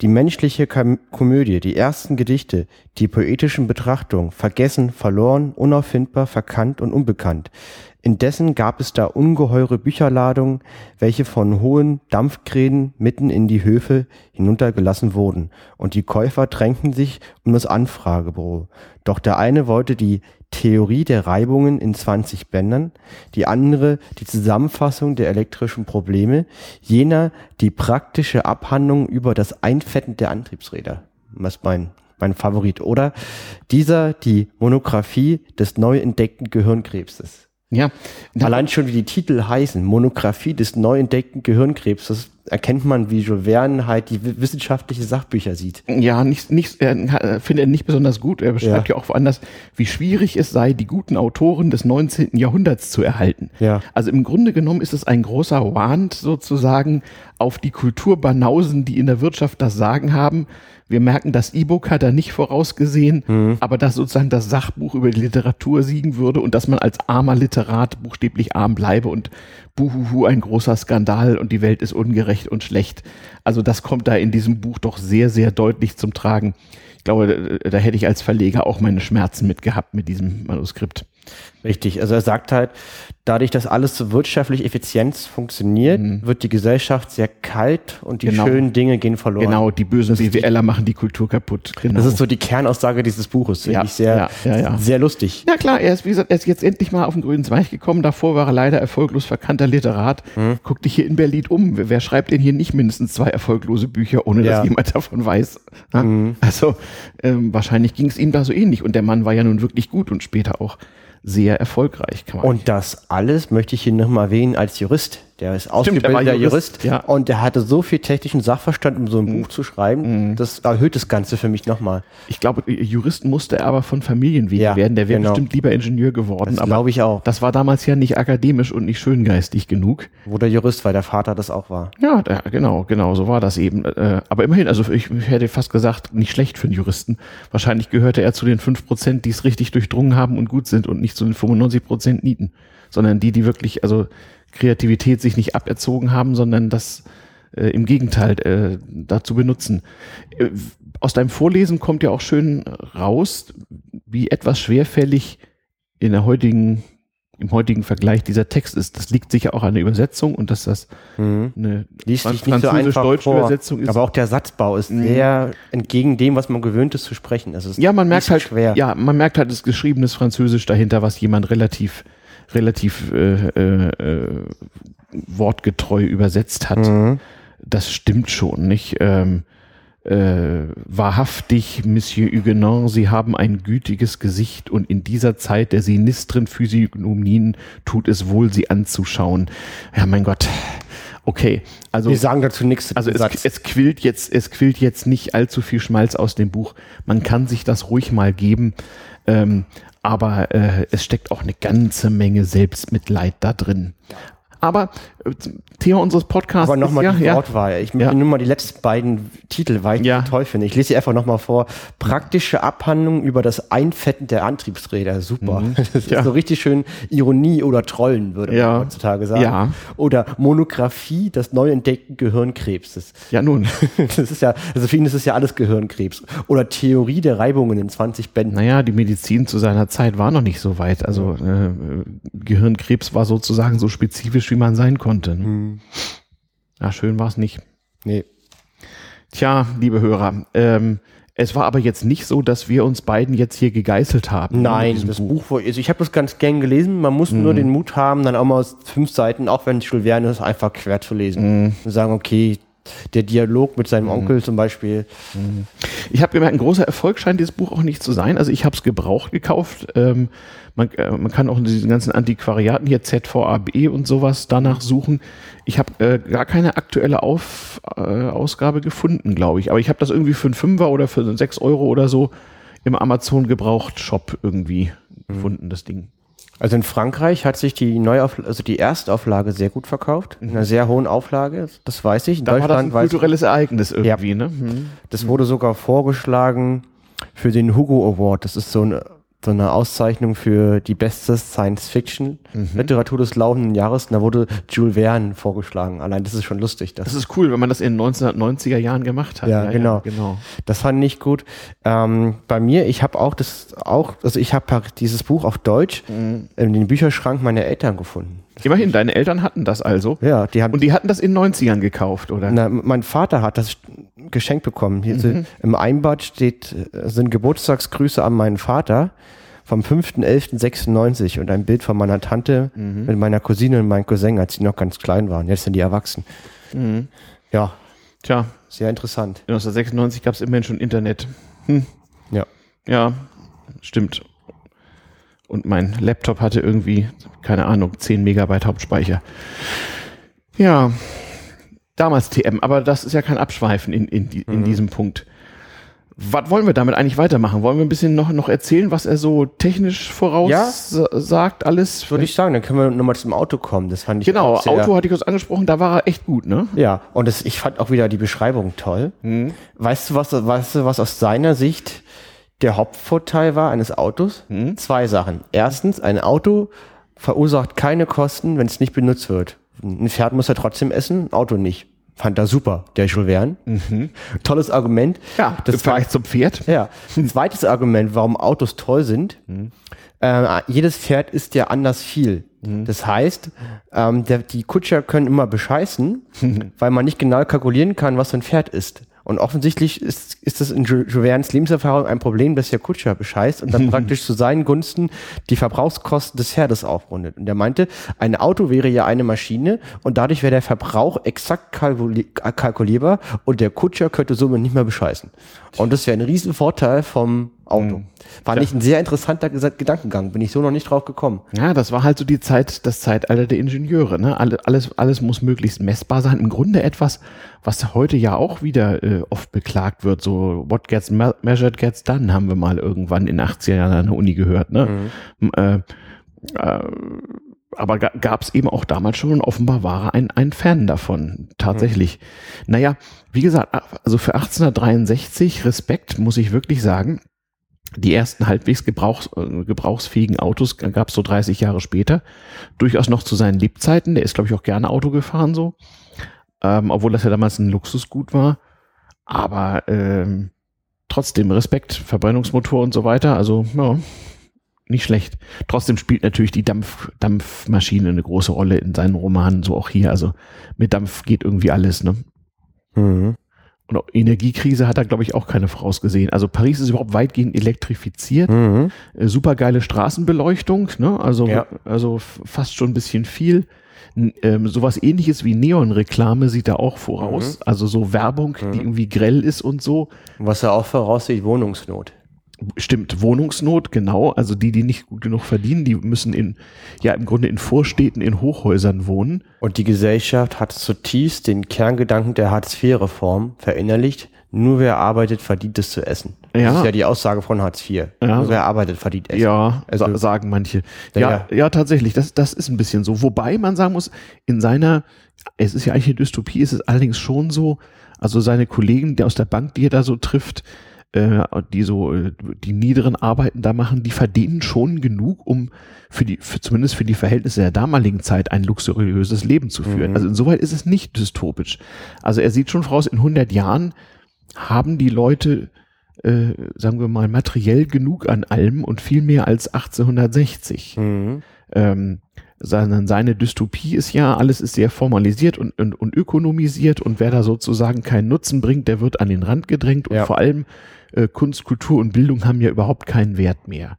Die menschliche Komödie, die ersten Gedichte, die poetischen Betrachtungen, vergessen, verloren, unauffindbar, verkannt und unbekannt. Indessen gab es da ungeheure Bücherladungen, welche von hohen Dampfkränen mitten in die Höfe hinuntergelassen wurden, und die Käufer drängten sich um das Anfragebüro. Doch der eine wollte die Theorie der Reibungen in 20 Bändern, die andere die Zusammenfassung der elektrischen Probleme, jener die praktische Abhandlung über das Einfetten der Antriebsräder. Was mein mein Favorit. Oder dieser die Monographie des neu entdeckten Gehirnkrebses. Ja. Allein schon wie die Titel heißen, Monographie des neu entdeckten Gehirnkrebses, erkennt man, wie Jules Verne halt die wissenschaftliche Sachbücher sieht. Ja, nicht, nicht, er findet er nicht besonders gut. Er beschreibt ja. ja auch woanders, wie schwierig es sei, die guten Autoren des 19. Jahrhunderts zu erhalten. Ja. Also im Grunde genommen ist es ein großer Wand sozusagen auf die Kulturbanausen, die in der Wirtschaft das Sagen haben, wir merken, das E-Book hat er nicht vorausgesehen, mhm. aber dass sozusagen das Sachbuch über die Literatur siegen würde und dass man als armer Literat buchstäblich arm bleibe und buhuhu, ein großer Skandal und die Welt ist ungerecht und schlecht. Also das kommt da in diesem Buch doch sehr, sehr deutlich zum Tragen. Ich glaube, da, da hätte ich als Verleger auch meine Schmerzen mit gehabt mit diesem Manuskript. Richtig, also er sagt halt, dadurch, dass alles so wirtschaftlich effizient funktioniert, mhm. wird die Gesellschaft sehr kalt und die genau. schönen Dinge gehen verloren. Genau, die bösen BWLer machen die Kultur kaputt. Genau. Das ist so die Kernaussage dieses Buches, finde ja, ich sehr, ja, ja, sehr lustig. Ja klar, er ist, wie gesagt, er ist jetzt endlich mal auf den grünen Zweig gekommen. Davor war er leider erfolglos verkannter Literat. Mhm. Guck dich hier in Berlin um. Wer schreibt denn hier nicht mindestens zwei erfolglose Bücher, ohne dass jemand davon weiß? Mhm. Also ähm, wahrscheinlich ging es ihm da so ähnlich. Und der Mann war ja nun wirklich gut und später auch sehr erfolgreich. Man und das alles möchte ich hier nochmal erwähnen als Jurist. Der ist ausgebildeter Jurist, Jurist ja. und der hatte so viel technischen Sachverstand, um so ein mhm. Buch zu schreiben. Mhm. Das erhöht das Ganze für mich nochmal. Ich glaube, Jurist musste er aber von Familienwegen ja, werden. Der wäre genau. bestimmt lieber Ingenieur geworden. Das glaube ich auch. Das war damals ja nicht akademisch und nicht schöngeistig genug. Wo der Jurist, weil der Vater das auch war. Ja, der, genau, genau, so war das eben. Äh, aber immerhin, also ich hätte fast gesagt, nicht schlecht für einen Juristen. Wahrscheinlich gehörte er zu den fünf Prozent, die es richtig durchdrungen haben und gut sind und nicht zu den 95 Prozent Nieten, sondern die, die wirklich, also Kreativität sich nicht aberzogen haben, sondern das äh, im Gegenteil äh, dazu benutzen. Äh, aus deinem Vorlesen kommt ja auch schön raus, wie etwas schwerfällig in der heutigen im heutigen Vergleich dieser Text ist. Das liegt sicher auch an der Übersetzung und dass das Mhm. eine so französisch-deutsche vor. Übersetzung ist. Aber auch der Satzbau ist sehr entgegen dem, was man gewöhnt ist zu sprechen. Es ist ja, man merkt halt, schwer. ja, man merkt halt das geschriebenes Französisch dahinter, was jemand relativ, relativ äh, äh, äh, wortgetreu übersetzt hat. Mhm. Das stimmt schon, nicht? Ähm, äh, wahrhaftig, Monsieur Huguenon, Sie haben ein gütiges Gesicht und in dieser Zeit der sinistren Physiognomien tut es wohl, Sie anzuschauen. Ja, mein Gott. Okay, also Wir sagen dazu nichts also es, es quillt jetzt, es quillt jetzt nicht allzu viel Schmalz aus dem Buch. Man kann sich das ruhig mal geben, ähm, aber äh, es steckt auch eine ganze Menge Selbstmitleid da drin. Aber Thema unseres Podcasts Aber nochmal ist die ja, Wortwahl. Ich möchte Ja. nur mal die letzten beiden Titel, weil ich Ja. die toll finde. Ich lese sie einfach nochmal vor. Praktische Abhandlung über das Einfetten der Antriebsräder. Super. Das ist Mhm. Ja. so richtig schön Ironie oder Trollen, würde man heutzutage sagen. Oder Monographie des neu entdeckten Gehirnkrebses. ja nun, Das ist ja, also für ihn ist es ja alles Gehirnkrebs. Oder Theorie der Reibungen in 20 Bänden. naja, die Medizin zu seiner Zeit war noch nicht so weit. Also äh, Gehirnkrebs war sozusagen so spezifisch, wie man sein konnte. Ne? Hm. Ja, schön war es nicht. Nee. Tja, liebe Hörer, ähm, es war aber jetzt nicht so, dass wir uns beiden jetzt hier gegeißelt haben. ne, Nein, das Buch, wo- also ich habe das ganz gern gelesen. Man muss nur den Mut haben, dann auch mal fünf Seiten, auch wenn es Verne ist, einfach quer zu lesen. Und sagen, okay, der Dialog mit seinem Onkel zum Beispiel. Ich habe gemerkt, ein großer Erfolg scheint dieses Buch auch nicht zu sein. Also ich habe es gebraucht gekauft. Ähm, man, äh, man kann auch in diesen ganzen Antiquariaten hier ZVAB und sowas danach suchen. Ich habe äh, gar keine aktuelle Auf, äh, Ausgabe gefunden, glaube ich. Aber ich habe das irgendwie für einen Fünfer oder für sechs Euro oder so im Amazon gebraucht Shop irgendwie gefunden, das Ding. Also in Frankreich hat sich die Neuauflage, also die Erstauflage sehr gut verkauft. In einer sehr hohen Auflage, das weiß ich. In Da war das ein kulturelles Ereignis irgendwie, ne? Hm. das wurde sogar vorgeschlagen für den Hugo Award. Das ist so eine, so eine Auszeichnung für die beste Science-Fiction-Literatur des laufenden Jahres. Und da wurde Jules Verne vorgeschlagen. Allein das ist schon lustig. Das Das ist cool, wenn man das in den 1990er Jahren gemacht hat. Ja, genau. genau. Das fand ich gut. Ähm, bei mir, ich habe auch das auch, also ich habe dieses Buch auf Deutsch Mhm. in den Bücherschrank meiner Eltern gefunden. Immerhin, deine Eltern hatten das also. Ja, die haben. Und die hatten das in den 90ern gekauft, oder? na, mein Vater hat das geschenkt bekommen. Hier so Im Einbad steht, äh, sind Geburtstagsgrüße an meinen Vater vom 5.11.96 und ein Bild von meiner Tante mit meiner Cousine und meinem Cousin, als sie noch ganz klein waren. Jetzt sind die erwachsen. Ja, Tja, sehr interessant. 1996 gab es immerhin schon Internet. Ja. Ja, stimmt. Und mein Laptop hatte irgendwie, keine Ahnung, 10 Megabyte Hauptspeicher. Ja, damals TM, aber das ist ja kein Abschweifen in, in, die, in diesem Punkt. Was wollen wir damit eigentlich weitermachen? Wollen wir ein bisschen noch, noch erzählen, was er so technisch voraussagt, alles? Würde ich sagen, dann können wir nochmal zum Auto kommen. Das fand ich Genau, Auto hatte ich uns angesprochen, da war er echt gut, ne? Ja, und das, ich fand auch wieder die Beschreibung toll. Mhm. Weißt du, was, weißt du, was aus seiner Sicht der Hauptvorteil war eines Autos? Mhm. Zwei Sachen. Erstens, ein Auto verursacht keine Kosten, wenn es nicht benutzt wird. Ein Pferd muss er trotzdem essen, ein Auto nicht. Fand er super, der Jules Verne. Tolles Argument. Mhm. Ja, das Vergleich zum Pferd. ja. Zweites Argument, warum Autos toll sind. Äh, jedes Pferd isst ja anders viel. Das heißt, ähm, der, die Kutscher können immer bescheißen, weil man nicht genau kalkulieren kann, was so ein Pferd isst. Und offensichtlich ist, ist das in Verne's Lebenserfahrung ein Problem, dass der Kutscher bescheißt und dann praktisch zu seinen Gunsten die Verbrauchskosten des Pferdes aufrundet. Und er meinte, ein Auto wäre ja eine Maschine und dadurch wäre der Verbrauch exakt kalkuli kalkulierbar und der Kutscher könnte somit nicht mehr bescheißen. Und das wäre ein Riesenvorteil vom Auto. War nicht ein sehr interessanter Gedankengang, bin ich so noch nicht drauf gekommen. Ja, das war halt so die Zeit, das Zeitalter der Ingenieure. Ne? Alle, alles, alles muss möglichst messbar sein. Im Grunde etwas, was heute ja auch wieder äh, oft beklagt wird. So, what gets me measured gets done, haben wir mal irgendwann in den 80er Jahren an der Uni gehört. Ne? M- Äh, äh, aber ga, gab es eben auch damals schon und offenbar war er ein, ein Fan davon, tatsächlich. Naja, wie gesagt, also für 1863 Respekt, muss ich wirklich sagen. Die ersten halbwegs gebrauchs, äh, gebrauchsfähigen Autos gab es so 30 Jahre später. Durchaus noch zu seinen Lebzeiten. Der ist, glaube ich, auch gerne Auto gefahren so. Ähm, obwohl das ja damals ein Luxusgut war. Aber ähm, trotzdem Respekt, Verbrennungsmotor und so weiter. Also, ja, nicht schlecht. Trotzdem spielt natürlich die Dampf, Dampfmaschine eine große Rolle in seinen Romanen, so auch hier. Also mit Dampf geht irgendwie alles, ne? Mhm. Und Energiekrise hat er, glaube ich, auch keine vorausgesehen. Also Paris ist überhaupt weitgehend elektrifiziert. Mhm. Äh, Super geile Straßenbeleuchtung, ne? Also, ja. also fast schon ein bisschen viel. Ähm, sowas ähnliches wie Neonreklame sieht er auch voraus. Mhm. Also so Werbung, mhm. die irgendwie grell ist und so. Was er auch voraussieht, Wohnungsnot. Stimmt, Wohnungsnot, genau. Also die, die nicht gut genug verdienen, die müssen in, ja, im Grunde in Vorstädten, in Hochhäusern wohnen. Und die Gesellschaft hat zutiefst den Kerngedanken der Hartz-IV-Reform verinnerlicht. Nur wer arbeitet, verdient es zu essen. Das ja. ist ja die Aussage von Hartz IV. Ja. Nur wer arbeitet, verdient Essen. Ja, also, sagen manche. Ja, ja, ja, tatsächlich. Das, das ist ein bisschen so. Wobei man sagen muss, in seiner, es ist ja eigentlich eine Dystopie, ist es allerdings schon so, also seine Kollegen, die aus der Bank, die er da so trifft, die so äh, die niederen Arbeiten da machen, die verdienen schon genug, um für die, für, zumindest für die Verhältnisse der damaligen Zeit ein luxuriöses Leben zu führen. Mhm. Also insoweit ist es nicht dystopisch. Also er sieht schon voraus, in 100 Jahren haben die Leute, äh, sagen wir mal, materiell genug an allem und viel mehr als 1860. Mhm. Ähm, sondern seine Dystopie ist ja, alles ist sehr formalisiert und, und, und ökonomisiert und wer da sozusagen keinen Nutzen bringt, der wird an den Rand gedrängt und ja. vor allem äh, Kunst, Kultur und Bildung haben ja überhaupt keinen Wert mehr.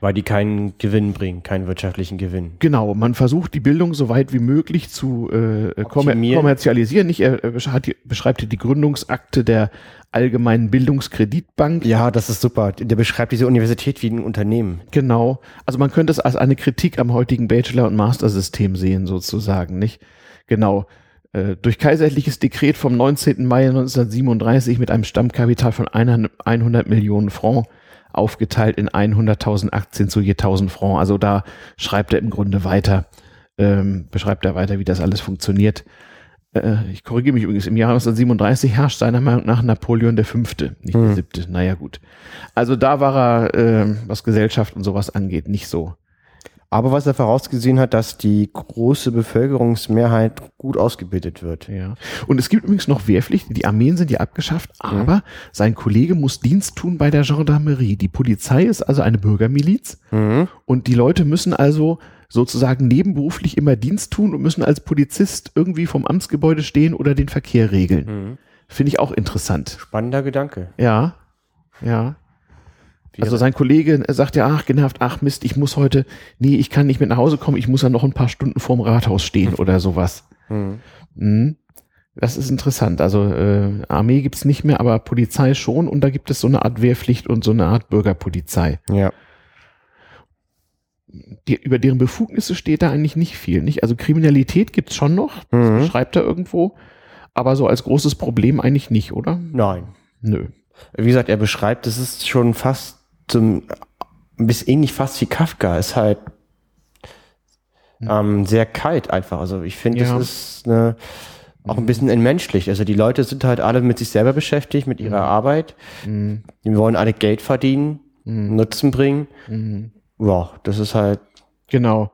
Weil die keinen Gewinn bringen, keinen wirtschaftlichen Gewinn. Genau, man versucht die Bildung so weit wie möglich zu äh, kommer kommerzialisieren. Nicht, er, beschreibt hier die Gründungsakte der Allgemeinen Bildungskreditbank. Ja, das ist super. Der beschreibt diese Universität wie ein Unternehmen. Genau. Also man könnte es als eine Kritik am heutigen Bachelor- und Master-System sehen, sozusagen, nicht? Genau. Äh, durch kaiserliches Dekret vom 19. Mai 1937 mit einem Stammkapital von 100 Millionen Franc aufgeteilt in 100.000 Aktien zu je 1000 Franc. Also da schreibt er im Grunde weiter, ähm, beschreibt er weiter, wie das alles funktioniert. Äh, ich korrigiere mich übrigens, im Jahr 1937 herrscht seiner Meinung nach Napoleon der Fünfte, nicht hm. der Siebte. Naja gut. Also da war er, äh, was Gesellschaft und sowas angeht, nicht so aber was er vorausgesehen hat, dass die große Bevölkerungsmehrheit gut ausgebildet wird. Ja. Und es gibt übrigens noch Wehrpflicht. Die Armeen sind ja abgeschafft, aber mhm. sein Kollege muss Dienst tun bei der Gendarmerie. Die Polizei ist also eine Bürgermiliz mhm. und die Leute müssen also sozusagen nebenberuflich immer Dienst tun und müssen als Polizist irgendwie vom Amtsgebäude stehen oder den Verkehr regeln. Mhm. Finde ich auch interessant. Spannender Gedanke. Ja, ja. Also sein Kollege sagt ja, ach, genervt, ach Mist, ich muss heute, nee, ich kann nicht mit nach Hause kommen, ich muss ja noch ein paar Stunden vorm Rathaus stehen mhm. oder sowas. Mhm. Mhm. Das ist interessant. Also äh, Armee gibt's nicht mehr, aber Polizei schon und da gibt es so eine Art Wehrpflicht und so eine Art Bürgerpolizei. Ja. Die, über deren Befugnisse steht da eigentlich nicht viel. Nicht? Also Kriminalität gibt's schon noch, mhm. schreibt er irgendwo, aber so als großes Problem eigentlich nicht, oder? Nein. Nö. Wie gesagt, er beschreibt, es ist schon fast zum, ein bisschen ähnlich fast wie Kafka, ist halt hm. ähm, sehr kalt einfach. Also ich finde, ja. das ist eine, auch ein bisschen entmenschlich. Also die Leute sind halt alle mit sich selber beschäftigt, mit ihrer mhm. Arbeit. Mhm. Die wollen alle Geld verdienen, mhm. Nutzen bringen. Ja, das ist halt. Genau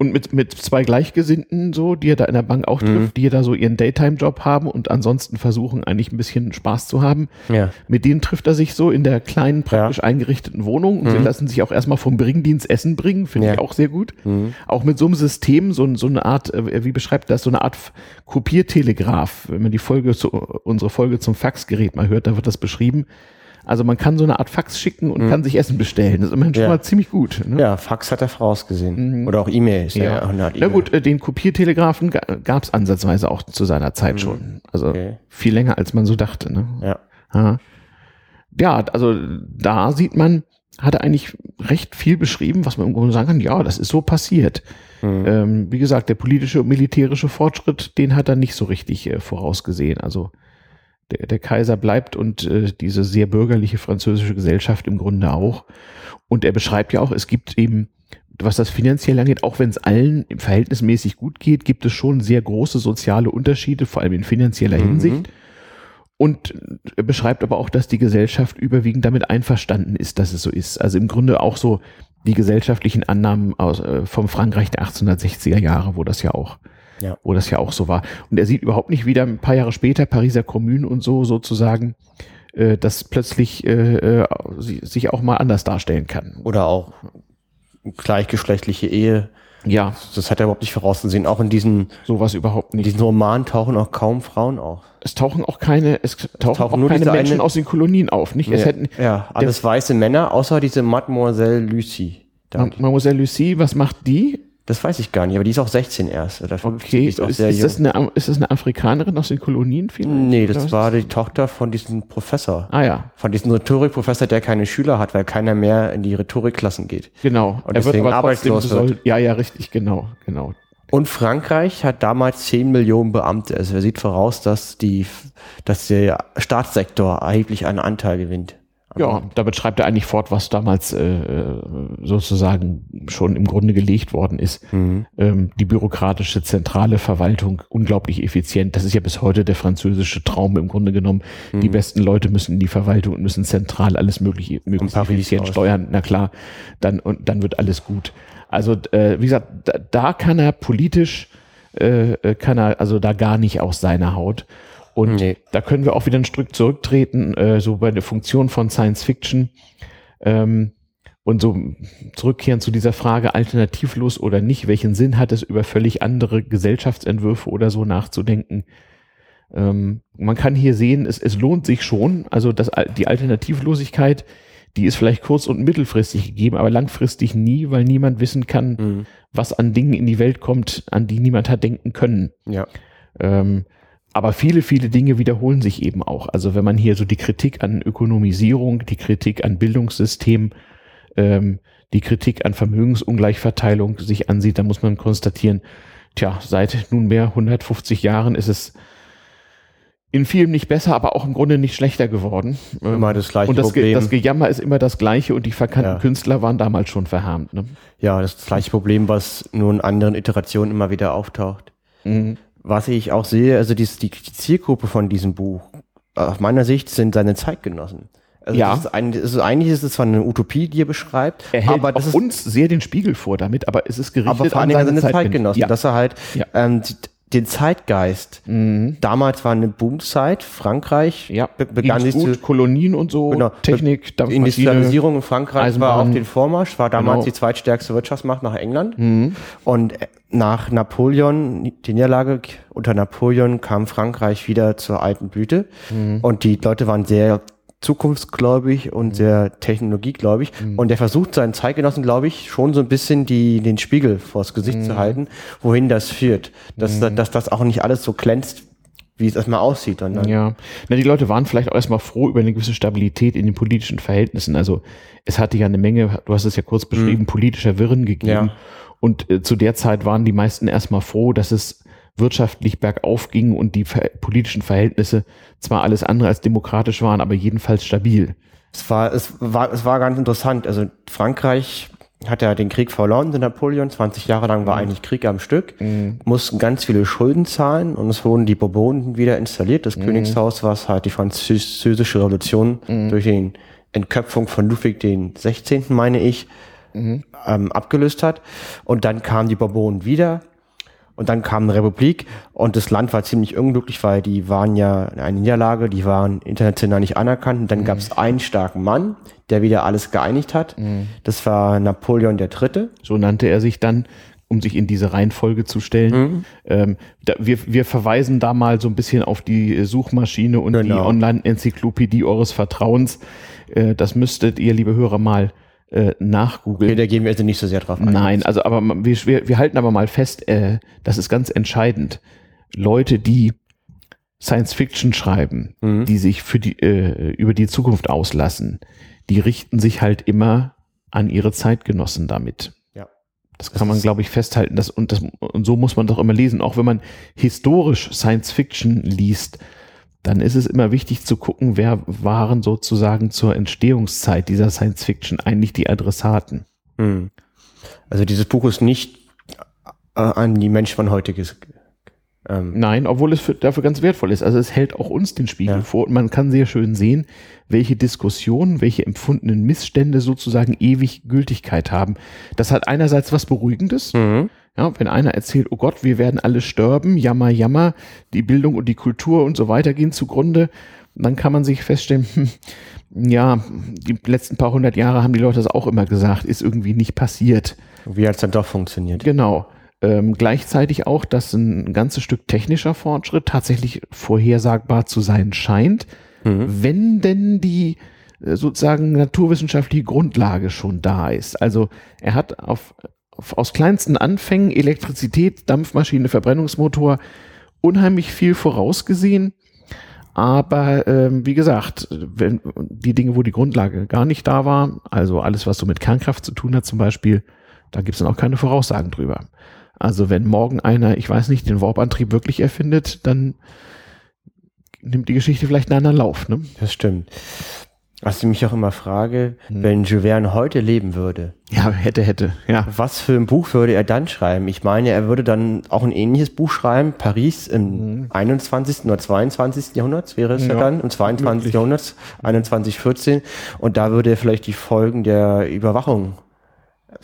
und mit, mit zwei Gleichgesinnten so, die er da in der Bank auch trifft, mhm. die da so ihren Daytime-Job haben und ansonsten versuchen eigentlich ein bisschen Spaß zu haben. Ja. Mit denen trifft er sich so in der kleinen, praktisch ja. eingerichteten Wohnung und mhm. sie lassen sich auch erstmal vom Bringdienst Essen bringen, finde ja. ich auch sehr gut. Mhm. Auch mit so einem System, so, so eine Art, äh, wie beschreibt das, so eine Art Kopiertelegraph. Wenn man die Folge, zu, unsere Folge zum Faxgerät mal hört, da wird das beschrieben also man kann so eine Art Fax schicken und mhm. kann sich Essen bestellen. Das ist immerhin schon mal ziemlich gut. Ne? Ja, Fax hat er vorausgesehen. Mhm. Oder auch E-Mails. Ja. Ja, Na gut, äh, den Kopiertelegrafen gab es ansatzweise auch zu seiner Zeit mhm. schon. Also okay. viel länger, als man so dachte. Ne? Ja. ja. Ja, also da sieht man, hat er eigentlich recht viel beschrieben, was man im Grunde sagen kann, ja, das ist so passiert. Mhm. Ähm, wie gesagt, der politische und militärische Fortschritt, den hat er nicht so richtig äh, vorausgesehen. Also der, der Kaiser bleibt und äh, diese sehr bürgerliche französische Gesellschaft im Grunde auch. Und er beschreibt ja auch, es gibt eben, was das finanziell angeht, auch wenn es allen verhältnismäßig gut geht, gibt es schon sehr große soziale Unterschiede, vor allem in finanzieller mhm. Hinsicht. Und er beschreibt aber auch, dass die Gesellschaft überwiegend damit einverstanden ist, dass es so ist. Also im Grunde auch so die gesellschaftlichen Annahmen aus, äh, vom Frankreich der 1860er Jahre, wo das ja auch ja. wo das ja auch so war. Und er sieht überhaupt nicht wieder ein paar Jahre später Pariser Kommune und so sozusagen, äh, dass plötzlich äh, äh, sich auch mal anders darstellen kann. Oder auch gleichgeschlechtliche Ehe. Ja, Das hat er überhaupt nicht vorauszusehen. Auch in diesen, sowas überhaupt in nicht. diesen Romanen tauchen auch kaum Frauen auf. Es tauchen auch keine, es tauchen, tauchen auch nur keine Menschen eine- aus den Kolonien auf, nicht? Es ja, hätten, ja, alles weiße Männer, außer diese Mademoiselle Lucie. Mademoiselle Lucie, was macht die? Das weiß ich gar nicht, aber die ist auch 16 erst. Oder 15, Okay, ist, ist, sehr das eine, ist das eine Afrikanerin aus den Kolonien vielleicht? Nee, das war die Tochter von diesem Professor. Ah ja, Von diesem Rhetorikprofessor, der keine Schüler hat, weil keiner mehr in die Rhetorikklassen geht. genau. Und deswegen arbeitslos soll, ja, ja, richtig, genau, genau. Und Frankreich hat damals 10 Millionen Beamte. Also er sieht voraus, dass die, dass der Staatssektor erheblich einen Anteil gewinnt. Ja, damit schreibt er eigentlich fort, was damals äh, sozusagen schon im Grunde gelegt worden ist. Mhm. Ähm, die bürokratische zentrale Verwaltung unglaublich effizient. Das ist ja bis heute der französische Traum im Grunde genommen. Die Mhm. besten Leute müssen in die Verwaltung und müssen zentral alles mögliche möglichst effizient aus. steuern. Na klar, dann und dann wird alles gut. Also äh, wie gesagt, da, da kann er politisch äh, äh, kann er also da gar nicht aus seiner Haut. Und Nee. da können wir auch wieder ein Stück zurücktreten, äh, so bei der Funktion von Science Fiction ähm, und so zurückkehren zu dieser Frage alternativlos oder nicht. Welchen Sinn hat es, über völlig andere Gesellschaftsentwürfe oder so nachzudenken? Ähm, man kann hier sehen, es, es lohnt sich schon. Also das, die Alternativlosigkeit, die ist vielleicht kurz- und mittelfristig gegeben, aber langfristig nie, weil niemand wissen kann, Mhm. was an Dingen in die Welt kommt, an die niemand hat denken können. Ja. Ähm, aber viele, viele Dinge wiederholen sich eben auch. Also wenn man hier so die Kritik an Ökonomisierung, die Kritik an Bildungssystem, ähm, die Kritik an Vermögensungleichverteilung sich ansieht, dann muss man konstatieren, tja, seit nunmehr 150 Jahren ist es in vielem nicht besser, aber auch im Grunde nicht schlechter geworden. Ähm, Immer das gleiche und das, Ge Problem. das Gejammer ist immer das gleiche und die verkannten Ja. Künstler waren damals schon verharmt. Ne? Ja, das ist das gleiche Problem, was nur in anderen Iterationen immer wieder auftaucht. Mhm. Was ich auch sehe, also die, die, Zielgruppe von diesem Buch, aus meiner Sicht sind seine Zeitgenossen. Also Ja. Ist ein, ist, eigentlich ist es zwar eine Utopie, die er beschreibt, Er hält aber das ist uns sehr den Spiegel vor damit, aber es ist gerichtet aber vor an seine, seine Zeitgenossen. Ja. dass er halt Ja. ähm, den Zeitgeist. Mhm. Damals war eine Boomzeit, Frankreich Ja, be begann sich gut, zu Kolonien und so, Genau. Technik, Dampfmaschine. Industrialisierung in Frankreich war Eisenbahn. auf den Vormarsch, war damals Genau. die zweitstärkste Wirtschaftsmacht nach England. Mhm. Und äh, nach Napoleon, die Niederlage unter Napoleon kam Frankreich wieder zur alten Blüte. Mhm. Und die Leute waren sehr zukunftsgläubig und sehr technologiegläubig. Mhm. Und der versucht seinen Zeitgenossen, glaube ich, schon so ein bisschen die, den Spiegel vors Gesicht Mhm. zu halten, wohin das führt. Dass, dass das auch nicht alles so glänzt, wie es erstmal aussieht. Und dann, Ja, na, die Leute waren vielleicht auch erstmal froh über eine gewisse Stabilität in den politischen Verhältnissen. Also es hatte ja eine Menge, du hast es ja kurz beschrieben, politischer Wirren gegeben. Mhm. Ja. Und äh, zu der Zeit waren die meisten erstmal froh, dass es wirtschaftlich bergauf ging und die politischen Verhältnisse zwar alles andere als demokratisch waren, aber jedenfalls stabil. Es war, es war, es war ganz interessant. Also Frankreich hat ja den Krieg verloren unter Napoleon. 20 Jahre lang war eigentlich Krieg am Stück. Mussten ganz viele Schulden zahlen und es wurden die Bourbonen wieder installiert. Das Königshaus, was halt die französische Revolution durch die Entköpfung von Ludwig den 16., meine ich, ähm, abgelöst hat. Und dann kamen die Bourbonen wieder. Und dann kam eine Republik und das Land war ziemlich unglücklich, weil die waren ja in einer Niederlage, die waren international nicht anerkannt. Und dann gab es einen starken Mann, der wieder alles geeinigt hat. Das war Napoleon III. So nannte er sich dann, um sich in diese Reihenfolge zu stellen. Mhm. Ähm, da, wir, wir verweisen da mal so ein bisschen auf die Suchmaschine und die Genau. Online-Enzyklopädie eures Vertrauens. Äh, das müsstet ihr, liebe Hörer, mal äh, nachgoogeln. Okay, da gehen wir also nicht so sehr drauf ein. Nein, also aber wir, wir, wir halten aber mal fest, äh, das ist ganz entscheidend. Leute, die Science Fiction schreiben, Mhm. die sich für die äh, über die Zukunft auslassen, die richten sich halt immer an ihre Zeitgenossen damit. Ja. Das Das kann man, glaube ich, festhalten. Das, und, das, und so muss man doch immer lesen. Auch wenn man historisch Science Fiction liest, dann ist es immer wichtig zu gucken, wer waren sozusagen zur Entstehungszeit dieser Science Fiction eigentlich die Adressaten. Hm. Also dieses Buch ist nicht äh, an die Menschen von heute ähm, Nein, obwohl es für, dafür ganz wertvoll ist. Also es hält auch uns den Spiegel Ja. vor und man kann sehr schön sehen, welche Diskussionen, welche empfundenen Missstände sozusagen ewig Gültigkeit haben. Das hat einerseits was Beruhigendes. mhm. Ja, wenn einer erzählt, oh Gott, wir werden alle sterben, jammer, jammer, die Bildung und die Kultur und so weiter gehen zugrunde, dann kann man sich feststellen, hm, ja, die letzten paar hundert Jahre haben die Leute das auch immer gesagt, ist irgendwie nicht passiert. Wie hat es dann doch funktioniert? Genau. Ähm, gleichzeitig auch, dass ein ganzes Stück technischer Fortschritt tatsächlich vorhersagbar zu sein scheint, mhm. wenn denn die äh, sozusagen naturwissenschaftliche Grundlage schon da ist. Also er hat auf, auf aus kleinsten Anfängen Elektrizität, Dampfmaschine, Verbrennungsmotor unheimlich viel vorausgesehen. Aber ähm, wie gesagt, wenn die Dinge, wo die Grundlage gar nicht da war, also alles, was so mit Kernkraft zu tun hat zum Beispiel, da gibt es dann auch keine Voraussagen drüber. Also wenn morgen einer, ich weiß nicht, den Warp-Antrieb wirklich erfindet, dann nimmt die Geschichte vielleicht einen anderen Lauf. Ne? Das stimmt. Was ich mich auch immer frage, hm. wenn Jules Verne heute leben würde. Ja, hätte, hätte, ja. Was für ein Buch würde er dann schreiben? Ich meine, er würde dann auch ein ähnliches Buch schreiben, Paris im hm. 21. oder 22. Jahrhundert wäre es ja, ja dann, im 22. Möglich. Jahrhundert, 2114. Und da würde er vielleicht die Folgen der Überwachung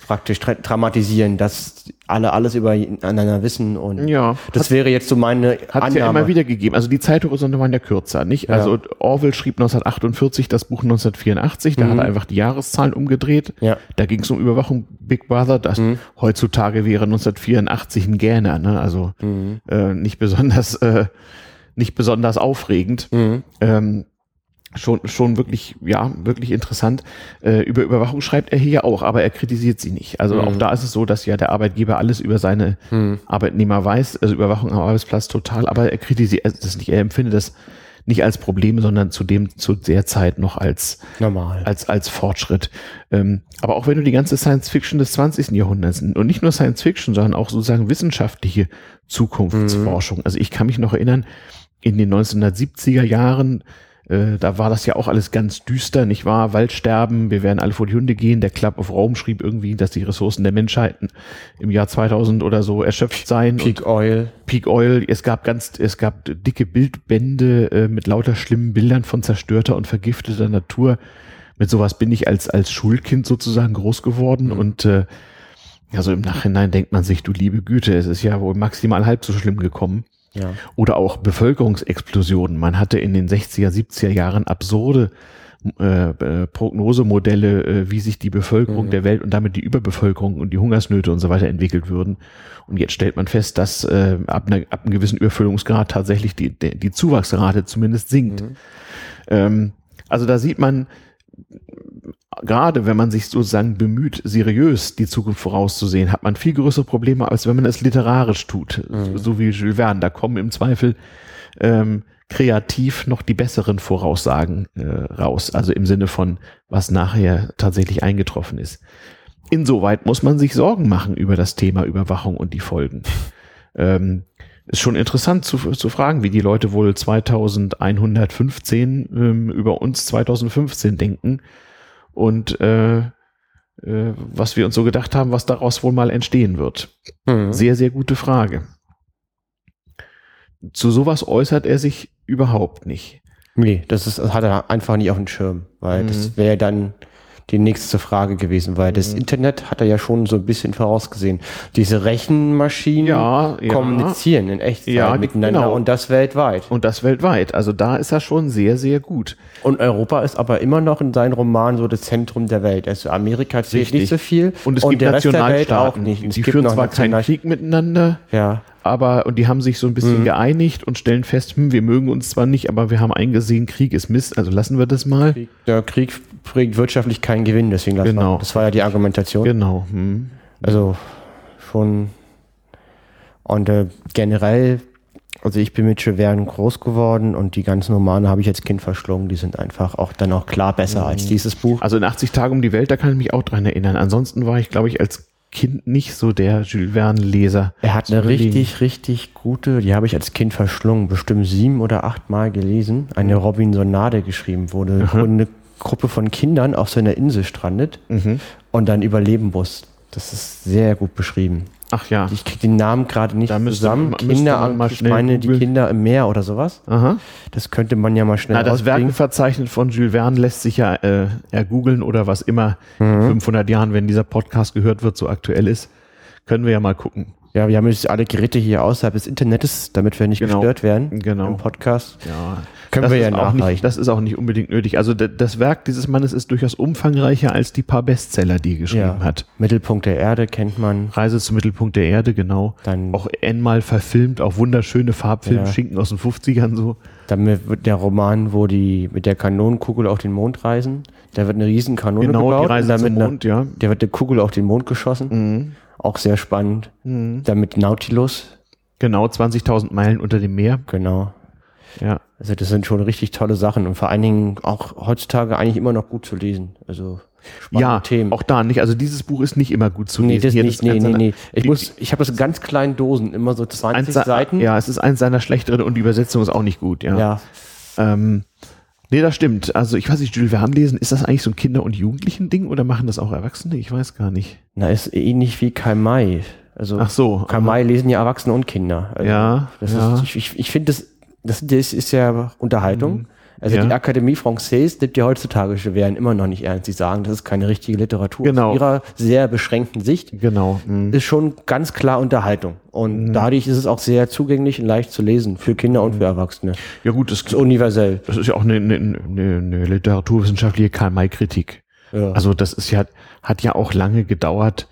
praktisch dramatisieren, dass alle alles übereinander wissen und ja, das hat, wäre jetzt so meine hat ja immer wieder gegeben. Also die Zeithorizonte waren ja kürzer, nicht? Also ja. Orwell schrieb 1948 das Buch 1984, da mhm. hat er einfach die Jahreszahlen umgedreht. Ja. Da ging es um Überwachung Big Brother, das mhm. heutzutage wäre 1984 ein Gähner, ne? Also mhm. äh, nicht besonders äh, nicht besonders aufregend. Mhm. Ähm, schon, schon wirklich, ja, wirklich interessant. Äh, über Überwachung schreibt er hier auch, aber er kritisiert sie nicht. Also mhm. auch da ist es so, dass ja der Arbeitgeber alles über seine mhm. Arbeitnehmer weiß, also Überwachung am Arbeitsplatz total, aber er kritisiert also das nicht, er empfindet das nicht als Problem, sondern zu dem, zu der Zeit noch als, normal, als, als Fortschritt. Ähm, aber auch wenn du die ganze Science Fiction des 20. Jahrhunderts und nicht nur Science Fiction, sondern auch sozusagen wissenschaftliche Zukunftsforschung. Mhm. Also ich kann mich noch erinnern, in den 1970er Jahren äh, da war das ja auch alles ganz düster, nicht wahr? Waldsterben, wir werden alle vor die Hunde gehen. Der Club of Rome schrieb irgendwie, dass die Ressourcen der Menschheit im Jahr 2000 oder so erschöpft seien. Peak Oil. Peak Oil. Es gab ganz, es gab dicke Bildbände äh, mit lauter schlimmen Bildern von zerstörter und vergifteter Natur. Mit sowas bin ich als, als Schulkind sozusagen groß geworden mhm. und äh, also im Nachhinein denkt man sich, du liebe Güte, es ist ja wohl maximal halb so schlimm gekommen. Ja. Oder auch Bevölkerungsexplosionen. Man hatte in den 60er, 70er Jahren absurde äh, äh, Prognosemodelle, äh, wie sich die Bevölkerung mhm. der Welt und damit die Überbevölkerung und die Hungersnöte und so weiter entwickelt würden. Und jetzt stellt man fest, dass äh, ab, einer, ab einem gewissen Überfüllungsgrad tatsächlich die, die, Zuwachsrate zumindest sinkt. Mhm. Ähm, also da sieht man, gerade wenn man sich sozusagen bemüht, seriös die Zukunft vorauszusehen, hat man viel größere Probleme, als wenn man es literarisch tut, mhm. so wie Jules Verne. Da kommen im Zweifel ähm, kreativ noch die besseren Voraussagen äh, raus, also im Sinne von, was nachher tatsächlich eingetroffen ist. Insoweit muss man sich Sorgen machen über das Thema Überwachung und die Folgen. Ähm, ist schon interessant zu, zu fragen, wie die Leute wohl 2115 ähm, über uns 2015 denken und äh, äh, was wir uns so gedacht haben, was daraus wohl mal entstehen wird. Mhm. Sehr, sehr gute Frage. Zu sowas äußert er sich überhaupt nicht. Nee, das ist, das hat er einfach nicht auf dem Schirm, weil mhm. das wäre dann die nächste Frage gewesen, weil das mhm. Internet hat er ja schon so ein bisschen vorausgesehen. Diese Rechenmaschinen ja, ja. kommunizieren in Echtzeit ja, miteinander genau. und das weltweit. Und das weltweit. Also da ist er schon sehr, sehr gut. Und Europa ist aber immer noch in seinen Romanen so das Zentrum der Welt. Also Amerika zählt nicht so viel. Und es und gibt der Nationalstaaten, auch nicht. die führen zwar keinen Krieg miteinander, ja aber und die haben sich so ein bisschen mhm. geeinigt und stellen fest, hm, wir mögen uns zwar nicht, aber wir haben eingesehen, Krieg ist Mist, also lassen wir das mal. Krieg, der Krieg bringt wirtschaftlich keinen Gewinn, deswegen lassen genau. wir. Das war ja die Argumentation. Genau. Hm. Also schon und äh, generell, also ich bin mit Cheverne groß geworden und die ganzen Romane habe ich als Kind verschlungen. Die sind einfach auch dann auch klar besser mhm. als dieses Buch. Also in 80 Tagen um die Welt, da kann ich mich auch dran erinnern. Ansonsten war ich, glaube ich, als Kind nicht so der Jules Verne-Leser. Er hat eine richtig, richtig gute, die habe ich als Kind verschlungen, bestimmt sieben oder acht Mal gelesen. Eine Robinsonade geschrieben wurde, wo eine Gruppe von Kindern auf so einer Insel strandet mhm. und dann überleben muss. Das ist sehr gut beschrieben. Ach ja. Ich kriege den Namen gerade nicht da zusammen. Müsste, Kinder, mal ich meine die Kinder im Meer oder sowas. Aha. Das könnte man ja mal schnell Na, Das Werkenverzeichnis von Jules Verne lässt sich ja äh, ergoogeln oder was immer mhm. 500 Jahren, wenn dieser Podcast gehört wird, so aktuell ist, Können wir ja mal gucken. Ja, wir haben jetzt alle Geräte hier außerhalb des Internets, damit wir nicht Genau. gestört werden Genau. im Podcast. Ja, Können das wir ja nachreichen. nicht, Das ist auch nicht unbedingt nötig. Also das Werk dieses Mannes ist durchaus umfangreicher als die paar Bestseller, die er geschrieben Ja. hat. Mittelpunkt der Erde kennt man. Reise zum Mittelpunkt der Erde, genau. Dann- auch einmal verfilmt, auch wunderschöne Farbfilme, Ja. Schinken aus den 50ern so. Dann wird der Roman, wo die mit der Kanonenkugel auf den Mond reisen. Da wird eine riesen Kanone Genau, gebaut die Reise zum Mond, ja. Der wird eine Kugel auf den Mond geschossen. Auch sehr spannend. Dann mit Nautilus. Genau, 20.000 Meilen unter dem Meer. Genau. Ja. Also das sind schon richtig tolle Sachen und vor allen Dingen auch heutzutage eigentlich immer noch gut zu lesen. Also spannende Ja, Themen. auch da nicht. Also dieses Buch ist nicht immer gut zu nee, lesen. das Hier, nicht, nee, eins nee, seiner- nee. Ich die- muss, ich habe das in ganz kleinen Dosen, immer so 20 eins se- Seiten. Ja, es ist eins seiner schlechteren und die Übersetzung ist auch nicht gut, ja. ja. Ähm, nee, das stimmt. Also ich weiß nicht, Jules Verne lesen, ist das eigentlich so ein Kinder- und Jugendlichen-Ding oder machen das auch Erwachsene? Ich weiß gar nicht. Na, ist ähnlich wie Karl May. Also Ach so, Karl May lesen ja Erwachsene und Kinder. Also Ja, Das ja. Ist, ich ich, ich finde, das, das, das ist ja Unterhaltung. Also Mhm. Ja. die Akademie Française nimmt ja heutzutage schweren immer noch nicht ernst. Sie sagen, das ist keine richtige Literatur. Genau. Aus ihrer sehr beschränkten Sicht Genau. mhm. ist schon ganz klar Unterhaltung. Und dadurch ist es auch sehr zugänglich und leicht zu lesen für Kinder und für Erwachsene. Ja gut, das, Das ist universell. das ist ja auch eine, eine, eine, eine literaturwissenschaftliche Karl-May-Kritik. Ja. Also das ist ja, hat ja auch lange gedauert,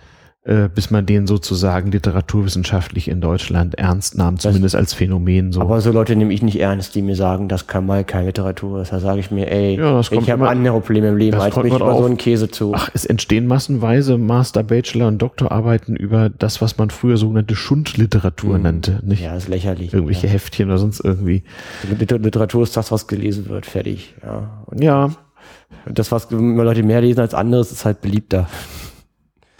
äh, bis man den sozusagen literaturwissenschaftlich in Deutschland ernst nahm, zumindest als Phänomen. So. Aber so Leute nehme ich nicht ernst, die mir sagen, das kann mal keine Literatur ist. Da sage ich mir, ey, Ja, das ich habe andere Probleme im Leben, das als mich über so einen Käse zu. Ach, es entstehen massenweise Master, Bachelor und Doktorarbeiten über das, was man früher sogenannte Schundliteratur nannte. Nicht ja, ist lächerlich. irgendwelche Heftchen oder sonst irgendwie. Ja. Liter- Literatur ist das, was gelesen wird, fertig. Ja. Und Ja, das, was Leute mehr lesen als anderes, ist halt beliebter.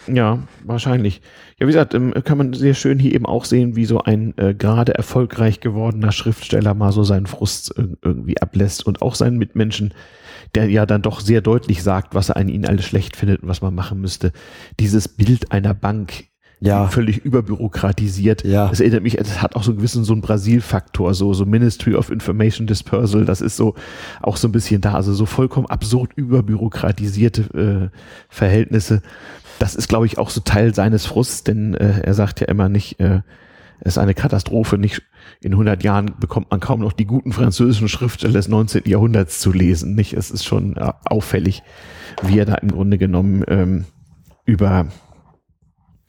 Ja, wahrscheinlich. Ja, wie gesagt, ähm, kann man sehr schön hier eben auch sehen, wie so ein äh, gerade erfolgreich gewordener Schriftsteller mal so seinen Frust ir- irgendwie ablässt und auch seinen Mitmenschen, der ja dann doch sehr deutlich sagt, was er an ihnen alles schlecht findet und was man machen müsste. Dieses Bild einer Bank, Ja. völlig überbürokratisiert. Ja. Das erinnert mich, das hat auch so einen gewissen so einen Brasil-Faktor, so, so Ministry of Information Dispersal, das ist so auch so ein bisschen da, also so vollkommen absurd überbürokratisierte äh, Verhältnisse. Das ist, glaube ich, auch so Teil seines Frusts, denn äh, er sagt ja immer nicht, äh, es ist eine Katastrophe, nicht in 100 Jahren bekommt man kaum noch die guten französischen Schriftsteller des 19. Jahrhunderts zu lesen, nicht? Es ist schon äh, auffällig, wie er da im Grunde genommen ähm, über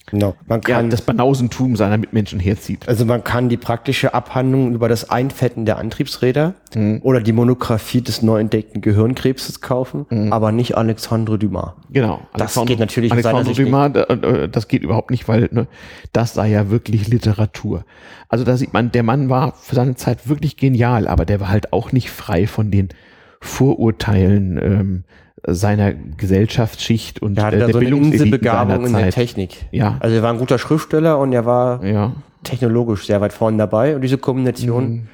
Genau. Man ja, kann, das Banausentum seiner Mitmenschen herzieht. also man kann die praktische Abhandlung über das Einfetten der Antriebsräder Mhm. oder die Monographie des neu entdeckten Gehirnkrebses kaufen, aber nicht Alexandre Dumas. Genau. Das Alexandre- geht natürlich Alexandre Dumas, äh, äh, das geht überhaupt nicht, weil ne, das sei ja wirklich Literatur. Also da sieht man, der Mann war für seine Zeit wirklich genial, aber der war halt auch nicht frei von den Vorurteilen ähm, seiner Gesellschaftsschicht und hatte äh, da der so seiner in der. Technik. Ja. Also er war ein guter Schriftsteller und er war Ja. technologisch sehr weit vorne dabei und diese Kombination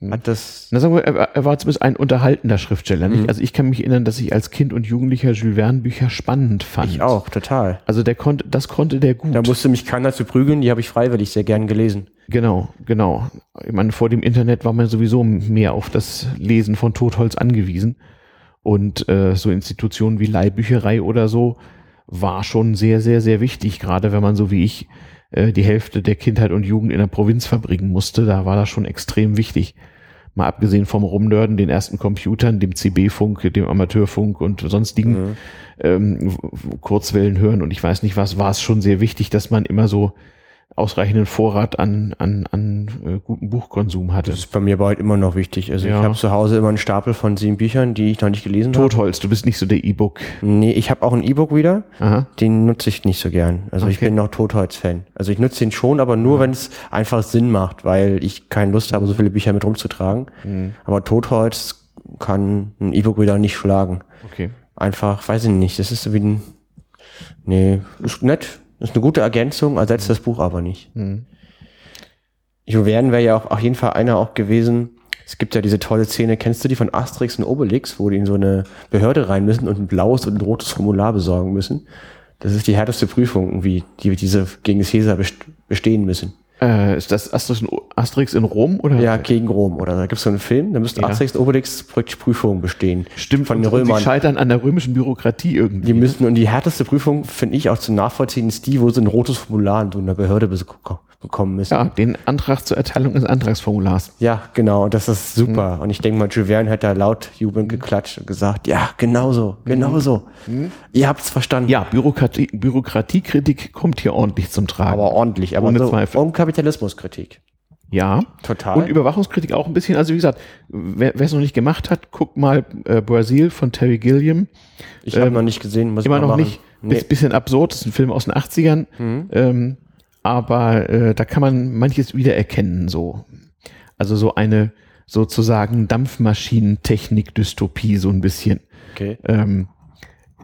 Mhm. hat das Na, sagen wir, er, war- er war zumindest ein unterhaltender Schriftsteller. Mhm. Also ich kann mich erinnern, dass ich als Kind und Jugendlicher Jules Verne Bücher spannend fand. ich auch total. Also der konnte, das konnte der gut. Da musste mich keiner zu prügeln, die habe ich freiwillig sehr gern gelesen. Genau, genau. Ich meine, vor dem Internet war man sowieso mehr auf das Lesen von Totholz angewiesen. Und äh, so Institutionen wie Leihbücherei oder so war schon sehr, sehr, sehr wichtig, gerade wenn man so wie ich äh, die Hälfte der Kindheit und Jugend in der Provinz verbringen musste. Da war das schon extrem wichtig. Mal abgesehen vom Rumnörden, den ersten Computern, dem CB-Funk, dem Amateurfunk und sonstigen ähm, w- w- Kurzwellen hören und ich weiß nicht was, war es schon sehr wichtig, dass man immer so ausreichenden Vorrat an, an, an äh, guten Buchkonsum hatte. Das ist bei mir aber halt immer noch wichtig. Also Ja. ich habe zu Hause immer einen Stapel von sieben Büchern, die ich noch nicht gelesen habe. Totholz, du bist nicht so der E-Book. Nee, ich habe auch einen E-Book-Reader, Aha. den nutze ich nicht so gern. Also ich Okay. bin noch Totholz-Fan. Also ich nutze den schon, aber nur, wenn es einfach Sinn macht, weil ich keine Lust habe, so viele Bücher mit rumzutragen. Mhm. Aber Totholz kann ein E-Book-Reader nicht schlagen. Okay. Einfach, weiß ich nicht, das ist so wie ein, nee, ist nett, ist eine gute Ergänzung, ersetzt das Buch aber nicht. Jo Verne wäre ja auch auf jeden Fall einer auch gewesen. Es gibt ja diese tolle Szene, kennst du die von Asterix und Obelix, wo die in so eine Behörde rein müssen und ein blaues und ein rotes Formular besorgen müssen? Das ist die härteste Prüfung, irgendwie, die diese gegen Caesar best- bestehen müssen. Äh, ist das Asterix in, Rom oder? Ja, gegen Rom. Oder da gibt es so einen Film, da müsste Ja. Asterix und Obelix praktisch Prüfungen bestehen. Stimmt, von den Römern. sie scheitern an der römischen Bürokratie irgendwie. Die müssen, und die härteste Prüfung, finde ich, auch zu nachvollziehen, ist die, wo sie ein rotes Formular in so einer Behörde bes- bekommen müssen. ja, den Antrag zur Erteilung des Antragsformulars. Ja, genau, und das ist super. Mhm. Und ich denke mal, Jules Verne hat da laut jubelnd geklatscht und gesagt, ja, genau so, genau so. Ihr habt's verstanden. Mhm. Ja, Bürokratie, Bürokratiekritik kommt hier ordentlich zum Tragen. Aber ordentlich, aber Ohne so, Zweifel. und Kapitalismuskritik. ja. Total. Und Überwachungskritik auch ein bisschen. Also wie gesagt, wer es noch nicht gemacht hat, guckt mal äh, Brazil von Terry Gilliam. ich habe ähm, noch nicht gesehen, muss ich Immer noch machen. nicht. Nee. Mhm. Ist ein bisschen absurd, ist ein Film aus den 80ern. Ähm, aber äh, da kann man manches wiedererkennen, so. Also so eine sozusagen Dampfmaschinentechnik-Dystopie, so ein bisschen. Okay. Ähm,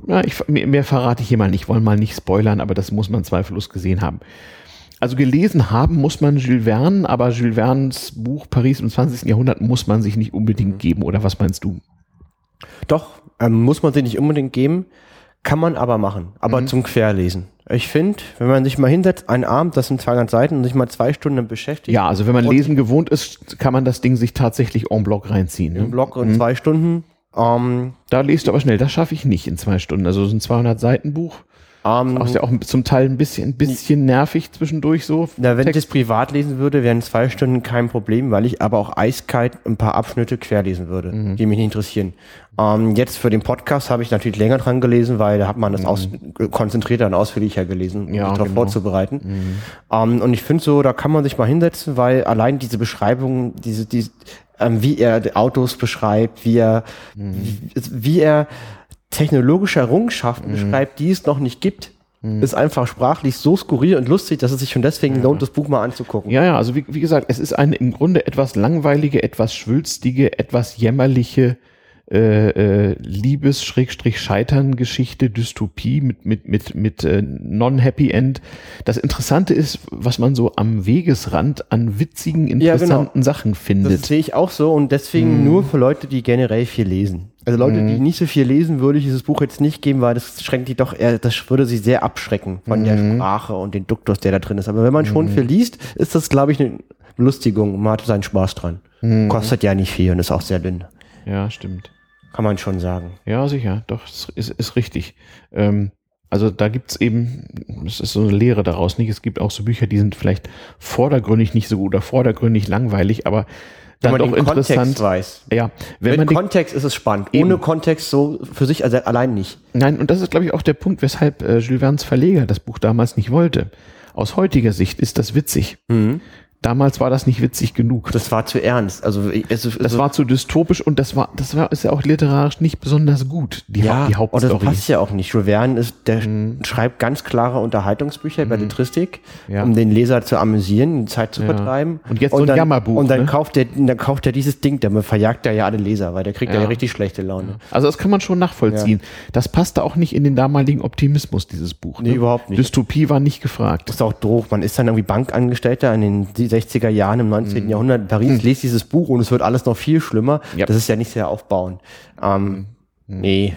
ja, ich, mehr, mehr verrate ich hier mal nicht, wollen mal nicht spoilern, aber das muss man zweifellos gesehen haben. Also gelesen haben muss man Jules Verne, aber Jules Vernes Buch Paris im 20. Jahrhundert muss man sich nicht unbedingt geben, oder was meinst du? Doch, ähm, muss man sich nicht unbedingt geben, kann man aber machen, aber Mhm. zum Querlesen. Ich finde, wenn man sich mal hinsetzt, einen Abend, das sind 200 Seiten, und sich mal zwei Stunden beschäftigt, Ja, also wenn man lesen gewohnt ist, kann man das Ding sich tatsächlich en bloc reinziehen. Ne? Blog in zwei Stunden, ähm, Da liest du aber schnell, das schaffe ich nicht in zwei Stunden. Also so ein 200 Seiten Buch, ähm, auch ja auch zum Teil ein bisschen, ein bisschen nervig zwischendurch so. Na, wenn ich Text. das privat lesen würde, wären zwei Stunden kein Problem, weil ich aber auch eiskalt ein paar Abschnitte querlesen würde, Mhm. die mich nicht interessieren. Ähm, jetzt für den Podcast habe ich natürlich länger dran gelesen, weil da hat man das aus, konzentrierter und ausführlicher gelesen, um Mhm. Ja, sich darauf genau. vorzubereiten. Ähm, und ich finde so, da kann man sich mal hinsetzen, weil allein diese Beschreibung, diese, diese ähm, wie er Autos beschreibt, wie er, Mhm. wie, wie er technologische Errungenschaften beschreibt, die es noch nicht gibt, Mhm. ist einfach sprachlich so skurril und lustig, dass es sich schon deswegen lohnt, das Buch mal anzugucken. Ja, ja, also wie, wie gesagt, es ist eine im Grunde etwas langweilige, etwas schwülstige, etwas jämmerliche äh, äh, Liebes-Scheitern-Geschichte, Dystopie mit, mit, mit, mit äh, Non-Happy End. Das Interessante ist, was man so am Wegesrand an witzigen, Ja, genau. interessanten Sachen Das findet. sehe ich auch so und deswegen Mhm. nur für Leute, die generell viel lesen. Also Leute, die nicht so viel lesen, würde ich dieses Buch jetzt nicht geben, weil das schränkt die doch eher, das würde sie sehr abschrecken von der Mhm. Sprache und den Duktus, der da drin ist. Aber wenn man schon viel liest, ist das, glaube ich, eine Lustigung und man hat seinen Spaß dran. Mhm. Kostet ja nicht viel und ist auch sehr dünn. Ja, stimmt. Kann man schon sagen. Ja, sicher, doch, es ist, ist richtig. Ähm, also da gibt's eben, es ist so eine Lehre daraus, nicht? Es gibt auch so Bücher, die sind vielleicht vordergründig nicht so gut oder vordergründig langweilig, aber dann Wenn man doch den interessant. Kontext weiß. Ja, wenn Mit man den, Kontext ist es spannend. Eben. Ohne Kontext so für sich also allein nicht. nein, und das ist, glaube ich, auch der Punkt, weshalb äh, Jules Verne's Verleger das Buch damals nicht wollte. Aus heutiger Sicht ist das witzig. Damals war das nicht witzig genug. Das war zu ernst. Also es, es, Das war zu dystopisch und das war, das war, ist ja auch literarisch nicht besonders gut, die, ja, Haupt, die und das Hauptstory. passt ja auch nicht. Jules Verne ist, der schreibt ganz klare Unterhaltungsbücher, Belletristik, Mhm. Ja. um den Leser zu amüsieren, die Zeit zu vertreiben. Und jetzt so ein dann, Jammerbuch, Und dann ne? kauft er, dann kauft er dieses Ding, damit verjagt er ja alle Leser, weil der kriegt ja, Ja. richtig schlechte Laune. Also das kann man schon nachvollziehen. Das passte auch nicht in den damaligen Optimismus, dieses Buch. ne? Nee, überhaupt nicht. Dystopie war nicht gefragt. Das ist auch doof. Man ist dann irgendwie Bankangestellter in den 60er Jahren im 19. Jahrhundert in Paris, liest dieses Buch und es wird alles noch viel schlimmer. Ja. Das ist ja nicht sehr aufbauend. Ähm, Nee.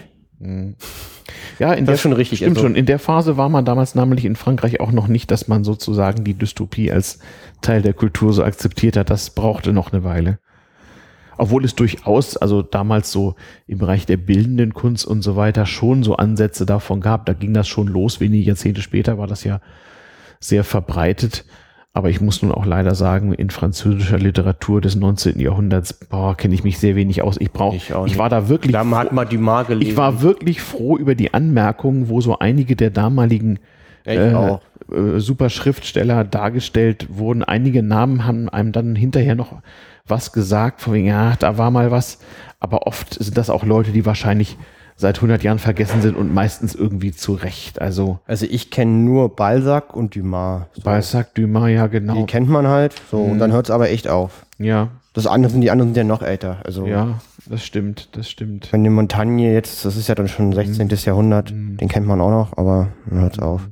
Ja, in Das der, ist schon richtig, Stimmt also- schon. In der Phase war man damals nämlich in Frankreich auch noch nicht, dass man sozusagen die Dystopie als Teil der Kultur so akzeptiert hat. Das brauchte noch eine Weile. Obwohl es durchaus, also damals so im Bereich der bildenden Kunst und so weiter schon so Ansätze davon gab. Da ging das schon los. Wenige Jahrzehnte später war das ja sehr verbreitet. Aber ich muss nun auch leider sagen, in französischer Literatur des 19. Jahrhunderts, kenne ich mich sehr wenig aus. Ich brauche, Ich auch ich war da wirklich Da hat man Dumas gelesen. ich war wirklich froh über die Anmerkungen, wo so einige der damaligen äh, äh, super Schriftsteller dargestellt wurden. Einige Namen haben einem dann hinterher noch was gesagt, von wegen, ja, da war mal was. Aber oft sind das auch Leute, die wahrscheinlich seit 100 Jahren vergessen sind und meistens irgendwie zu Recht. Also Also ich kenne nur Balzac und Dumas. So. Balzac, Dumas, ja Die genau. kennt man halt. So, und dann hört es aber echt auf. Ja, Das andere sind die anderen sind ja noch älter. Also ja. Das stimmt, das stimmt. Wenn die Montagne jetzt, das ist ja dann schon 16. Jahrhundert, den kennt man auch noch, aber hört's auf.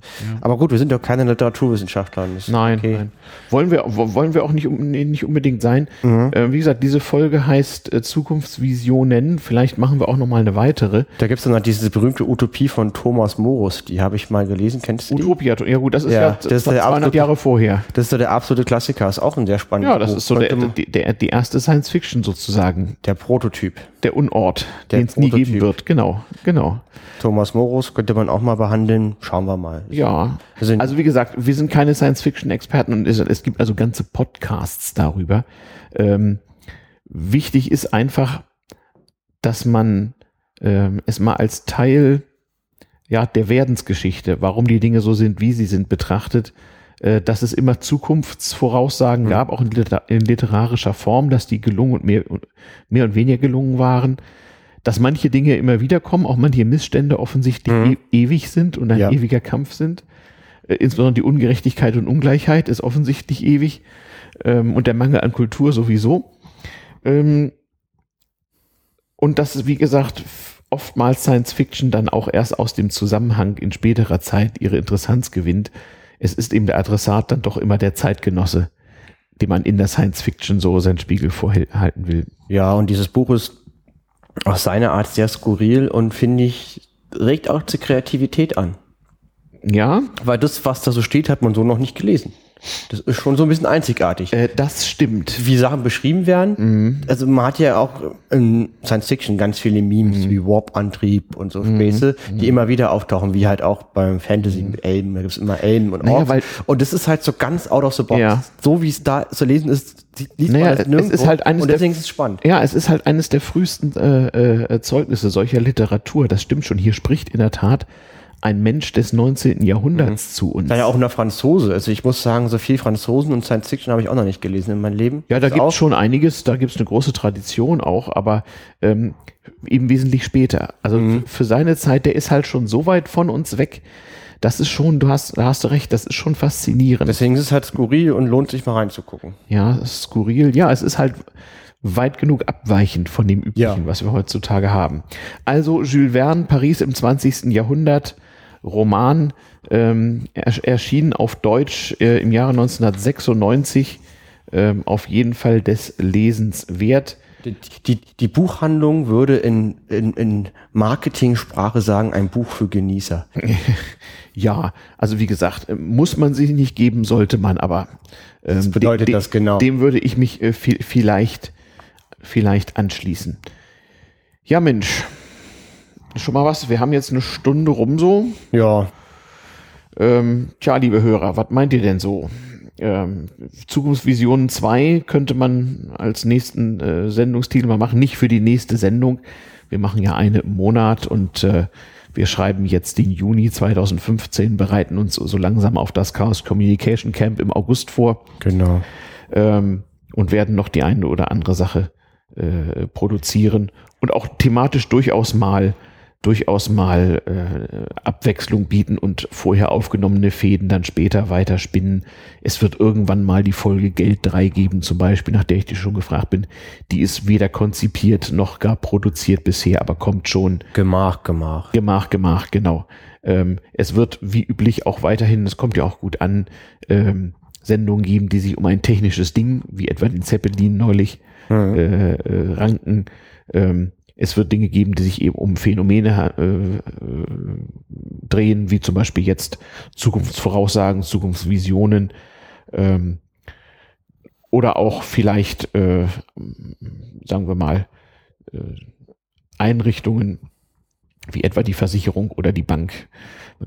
Aber gut, wir sind doch keine Literaturwissenschaftler. Nein, okay. nein. Wollen wir, wo- wollen wir auch nicht, nicht unbedingt sein. Äh, wie gesagt, diese Folge heißt äh, Zukunftsvisionen. Vielleicht machen wir auch noch mal eine weitere. Da gibt's dann noch diese berühmte Utopie von Thomas Morus, die habe ich mal gelesen. Kennst du die? Utopia, ja gut, das ist Ja, ja, das ist fast der 200 absolute- Jahre vorher. Das ist so der absolute Klassiker, ist auch ein sehr spannendes Ja, das Buch. ist so der, die, der, die erste Science Fiction sozusagen. der Prototyp. Der Unort, Der den es nie Prototyp. geben wird. Genau, genau. Thomas Morus könnte man auch mal behandeln. Schauen wir mal. Ja. Wir Also wie gesagt, wir sind keine Science-Fiction-Experten und es, es gibt also ganze Podcasts darüber. Ähm, wichtig ist einfach, dass man ähm, es mal als Teil ja, der Werdensgeschichte, warum die Dinge so sind, wie sie sind, betrachtet, dass es immer Zukunftsvoraussagen gab, auch in, liter in literarischer Form, dass die gelungen und mehr, und mehr und weniger gelungen waren, dass manche Dinge immer wieder kommen, auch manche Missstände offensichtlich e ewig sind und ein Ja. ewiger Kampf sind. Äh, insbesondere die Ungerechtigkeit und Ungleichheit ist offensichtlich ewig ähm, und der Mangel an Kultur sowieso. Ähm, und dass, wie gesagt, oftmals Science Fiction dann auch erst aus dem Zusammenhang in späterer Zeit ihre Interessanz gewinnt. Es ist eben der Adressat dann doch immer der Zeitgenosse, dem man in der Science Fiction so seinen Spiegel vorhalten will. Ja, und dieses Buch ist auf seine Art sehr skurril und finde ich, regt auch zur Kreativität an. Ja, Weil das, was da so steht, hat man so noch nicht gelesen. Das ist schon so ein bisschen einzigartig. äh, das stimmt. Wie Sachen beschrieben werden. Also man hat ja auch in Science Fiction ganz viele Memes wie Warp-Antrieb und so Späße, die immer wieder auftauchen, wie halt auch beim Fantasy mit Elben. Da gibt's immer Elben und Naja, weil- und das ist halt so ganz out of the box. Ja. So wie es da zu lesen ist, liest Naja, man das es nirgendwo. ist halt eines und der- deswegen ist es spannend. Ja, es ist halt eines der frühesten äh, äh, Zeugnisse solcher Literatur. Das stimmt schon. Hier spricht in der Tat ein Mensch des 19. Jahrhunderts zu uns. Da ja auch eine Franzose. Also ich muss sagen, so viel Franzosen und Science Fiction habe ich auch noch nicht gelesen in meinem Leben. Ja, da gibt es schon einiges, da gibt es eine große Tradition auch, aber ähm, eben wesentlich später. Also Mhm. für seine Zeit, der ist halt schon so weit von uns weg. Das ist schon, du hast, da hast du recht, das ist schon faszinierend. Deswegen ist es halt skurril und lohnt sich mal reinzugucken. ja, skurril. Ja, es ist halt weit genug abweichend von dem Üblichen, Ja. was wir heutzutage haben. Also Jules Verne, Paris im 20. Jahrhundert, Roman, ähm, er, erschienen auf Deutsch äh, im Jahre 1996, ähm, auf jeden Fall des Lesens wert. Die, die, die Buchhandlung würde in, in, in Marketingsprache sagen, ein Buch für Genießer. Ja, also wie gesagt, äh, muss man sich nicht geben, sollte man, aber ähm, Was bedeutet de- de- das genau? Dem würde ich mich äh, vi- vielleicht, vielleicht anschließen. Ja, Mensch, schon mal was. Wir haben jetzt eine Stunde rum so. Ja, Ähm, tja, liebe Hörer, was meint ihr denn so? Ähm, Zukunftsvisionen 2 könnte man als nächsten äh, Sendungstitel mal machen. Nicht für die nächste Sendung. Wir machen ja eine im Monat und äh, wir schreiben jetzt den Juni 2015, bereiten uns so, langsam auf das Chaos Communication Camp im August vor genau. ähm, und werden noch die eine oder andere Sache äh, produzieren und auch thematisch durchaus mal durchaus mal äh, Abwechslung bieten und vorher aufgenommene Fäden dann später weiter spinnen. Es wird irgendwann mal die Folge Geld 3 geben, zum Beispiel, nach der ich dir schon gefragt bin. Die ist weder konzipiert noch gar produziert bisher, aber kommt schon Gemach, Gemach. Gemach, Gemach, genau. Ähm, es wird wie üblich auch weiterhin, es kommt ja auch gut an, ähm, Sendungen geben, die sich um ein technisches Ding, wie etwa den Zeppelin neulich, äh, äh, ranken. Ähm, es wird Dinge geben, die sich eben um Phänomene äh, drehen, wie zum Beispiel jetzt Zukunftsvoraussagen, Zukunftsvisionen ähm, oder auch vielleicht, äh, sagen wir mal, äh, Einrichtungen, wie etwa die Versicherung oder die Bank.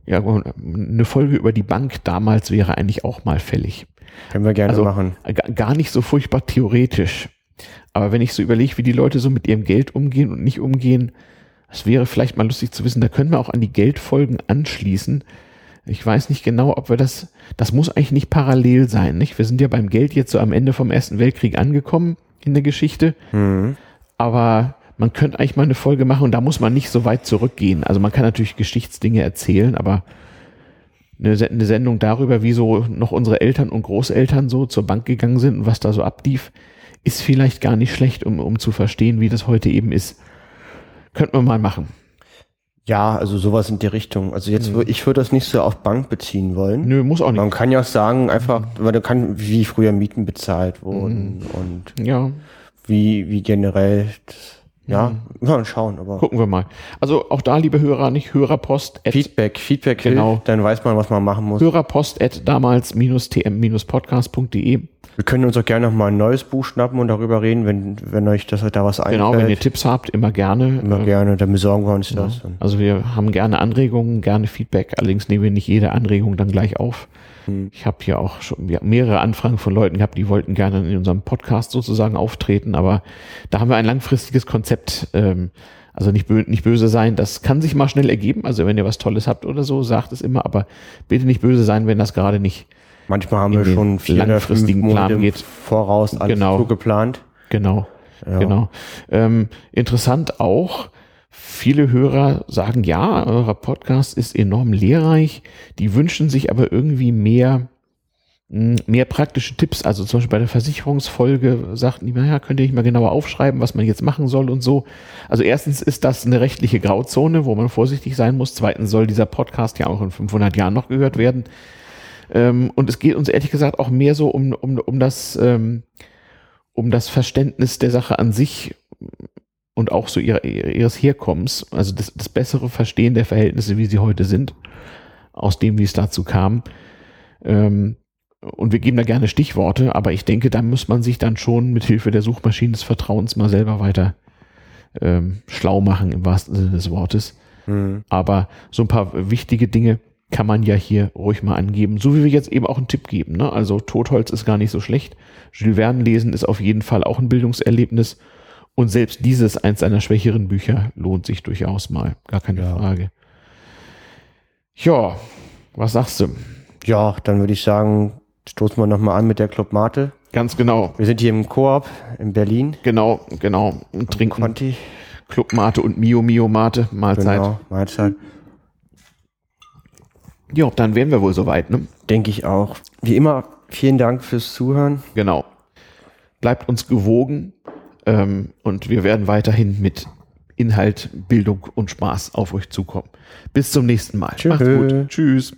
Ja, eine Folge über die Bank damals wäre eigentlich auch mal fällig. Können wir gerne Also machen. ga- gar nicht so furchtbar theoretisch. Aber wenn ich so überlege, wie die Leute so mit ihrem Geld umgehen und nicht umgehen, es wäre vielleicht mal lustig zu wissen, da können wir auch an die Geldfolgen anschließen. Ich weiß nicht genau, ob wir das, das muss eigentlich nicht parallel sein, nicht? Wir sind ja beim Geld jetzt so am Ende vom Ersten Weltkrieg angekommen in der Geschichte. Mhm. Aber man könnte eigentlich mal eine Folge machen und da muss man nicht so weit zurückgehen. Also man kann natürlich Geschichtsdinge erzählen, aber eine, Se- eine Sendung darüber, wie so noch unsere Eltern und Großeltern so zur Bank gegangen sind und was da so ablief, ist vielleicht gar nicht schlecht, um, um zu verstehen, wie das heute eben ist. Könnten wir mal machen. Ja, also sowas in die Richtung. Also jetzt, mhm. ich würde das nicht so auf Bank beziehen wollen. Nö, muss auch nicht. Man kann ja auch sagen, einfach, weil du kann, wie früher Mieten bezahlt wurden mhm. und ja. wie, wie generell ja, mhm. mal schauen. Aber Gucken wir mal. Also auch da, liebe Hörer, nicht Hörerpost. Feedback, Feedback genau. Hilft, dann weiß man, was man machen muss. Hörerpost at damals-tm-podcast.de Wir können uns auch gerne noch mal ein neues Buch schnappen und darüber reden, wenn, wenn euch das da was einfällt. Genau, wenn ihr Tipps habt, immer gerne. Immer gerne, dann besorgen wir uns genau. das. Also wir haben gerne Anregungen, gerne Feedback. Allerdings nehmen wir nicht jede Anregung dann gleich auf. Ich habe hier auch schon mehrere Anfragen von Leuten gehabt, die wollten gerne in unserem Podcast sozusagen auftreten, aber da haben wir ein langfristiges Konzept. Ähm, also nicht, bö nicht böse sein, das kann sich mal schnell ergeben. Also wenn ihr was Tolles habt oder so, sagt es immer, aber bitte nicht böse sein, wenn das gerade nicht. Manchmal haben wir schon vier langfristigen Plan geht. Voraus alles genau. geplant. Genau. Ja. Genau. Ähm, interessant auch, Viele Hörer sagen, ja, euer Podcast ist enorm lehrreich. Die wünschen sich aber irgendwie mehr, hm, mehr praktische Tipps. Also zum Beispiel bei der Versicherungsfolge sagten die, naja, könnt ihr nicht mal genauer aufschreiben, was man jetzt machen soll und so. Also erstens ist das eine rechtliche Grauzone, wo man vorsichtig sein muss. Zweitens soll dieser Podcast ja auch in 500 Jahren noch gehört werden. Ähm, und es geht uns ehrlich gesagt auch mehr so um, um, um das, ähm, um das Verständnis der Sache an sich und auch so ihre, ihres Herkommens, also das, das bessere Verstehen der Verhältnisse, wie sie heute sind, aus dem, wie es dazu kam. Ähm, und wir geben da gerne Stichworte, aber ich denke, da muss man sich dann schon mit Hilfe der Suchmaschine des Vertrauens mal selber weiter ähm, schlau machen, im wahrsten Sinne des Wortes. Mhm. Aber so ein paar wichtige Dinge kann man ja hier ruhig mal angeben, so wie wir jetzt eben auch einen Tipp geben. Ne? Also Totholz ist gar nicht so schlecht. Jules Verne lesen ist auf jeden Fall auch ein Bildungserlebnis. Und selbst dieses, eins seiner schwächeren Bücher, lohnt sich durchaus mal. Gar keine ja. Frage. Ja, was sagst du? Ja, dann würde ich sagen, stoßen wir nochmal an mit der Club Mate. Ganz genau. Wir sind hier im Koop in Berlin. Genau, genau. Und trinken Conti. Club Mate und Mio Mio Mate. Mahlzeit. Genau, Mahlzeit. Ja, dann wären wir wohl soweit, ne? Denke ich auch. Wie immer, vielen Dank fürs Zuhören. Genau. Bleibt uns gewogen. Ähm, und wir werden weiterhin mit Inhalt, Bildung und Spaß auf euch zukommen. Bis zum nächsten Mal. Tschüss. Macht's gut. Tschüss.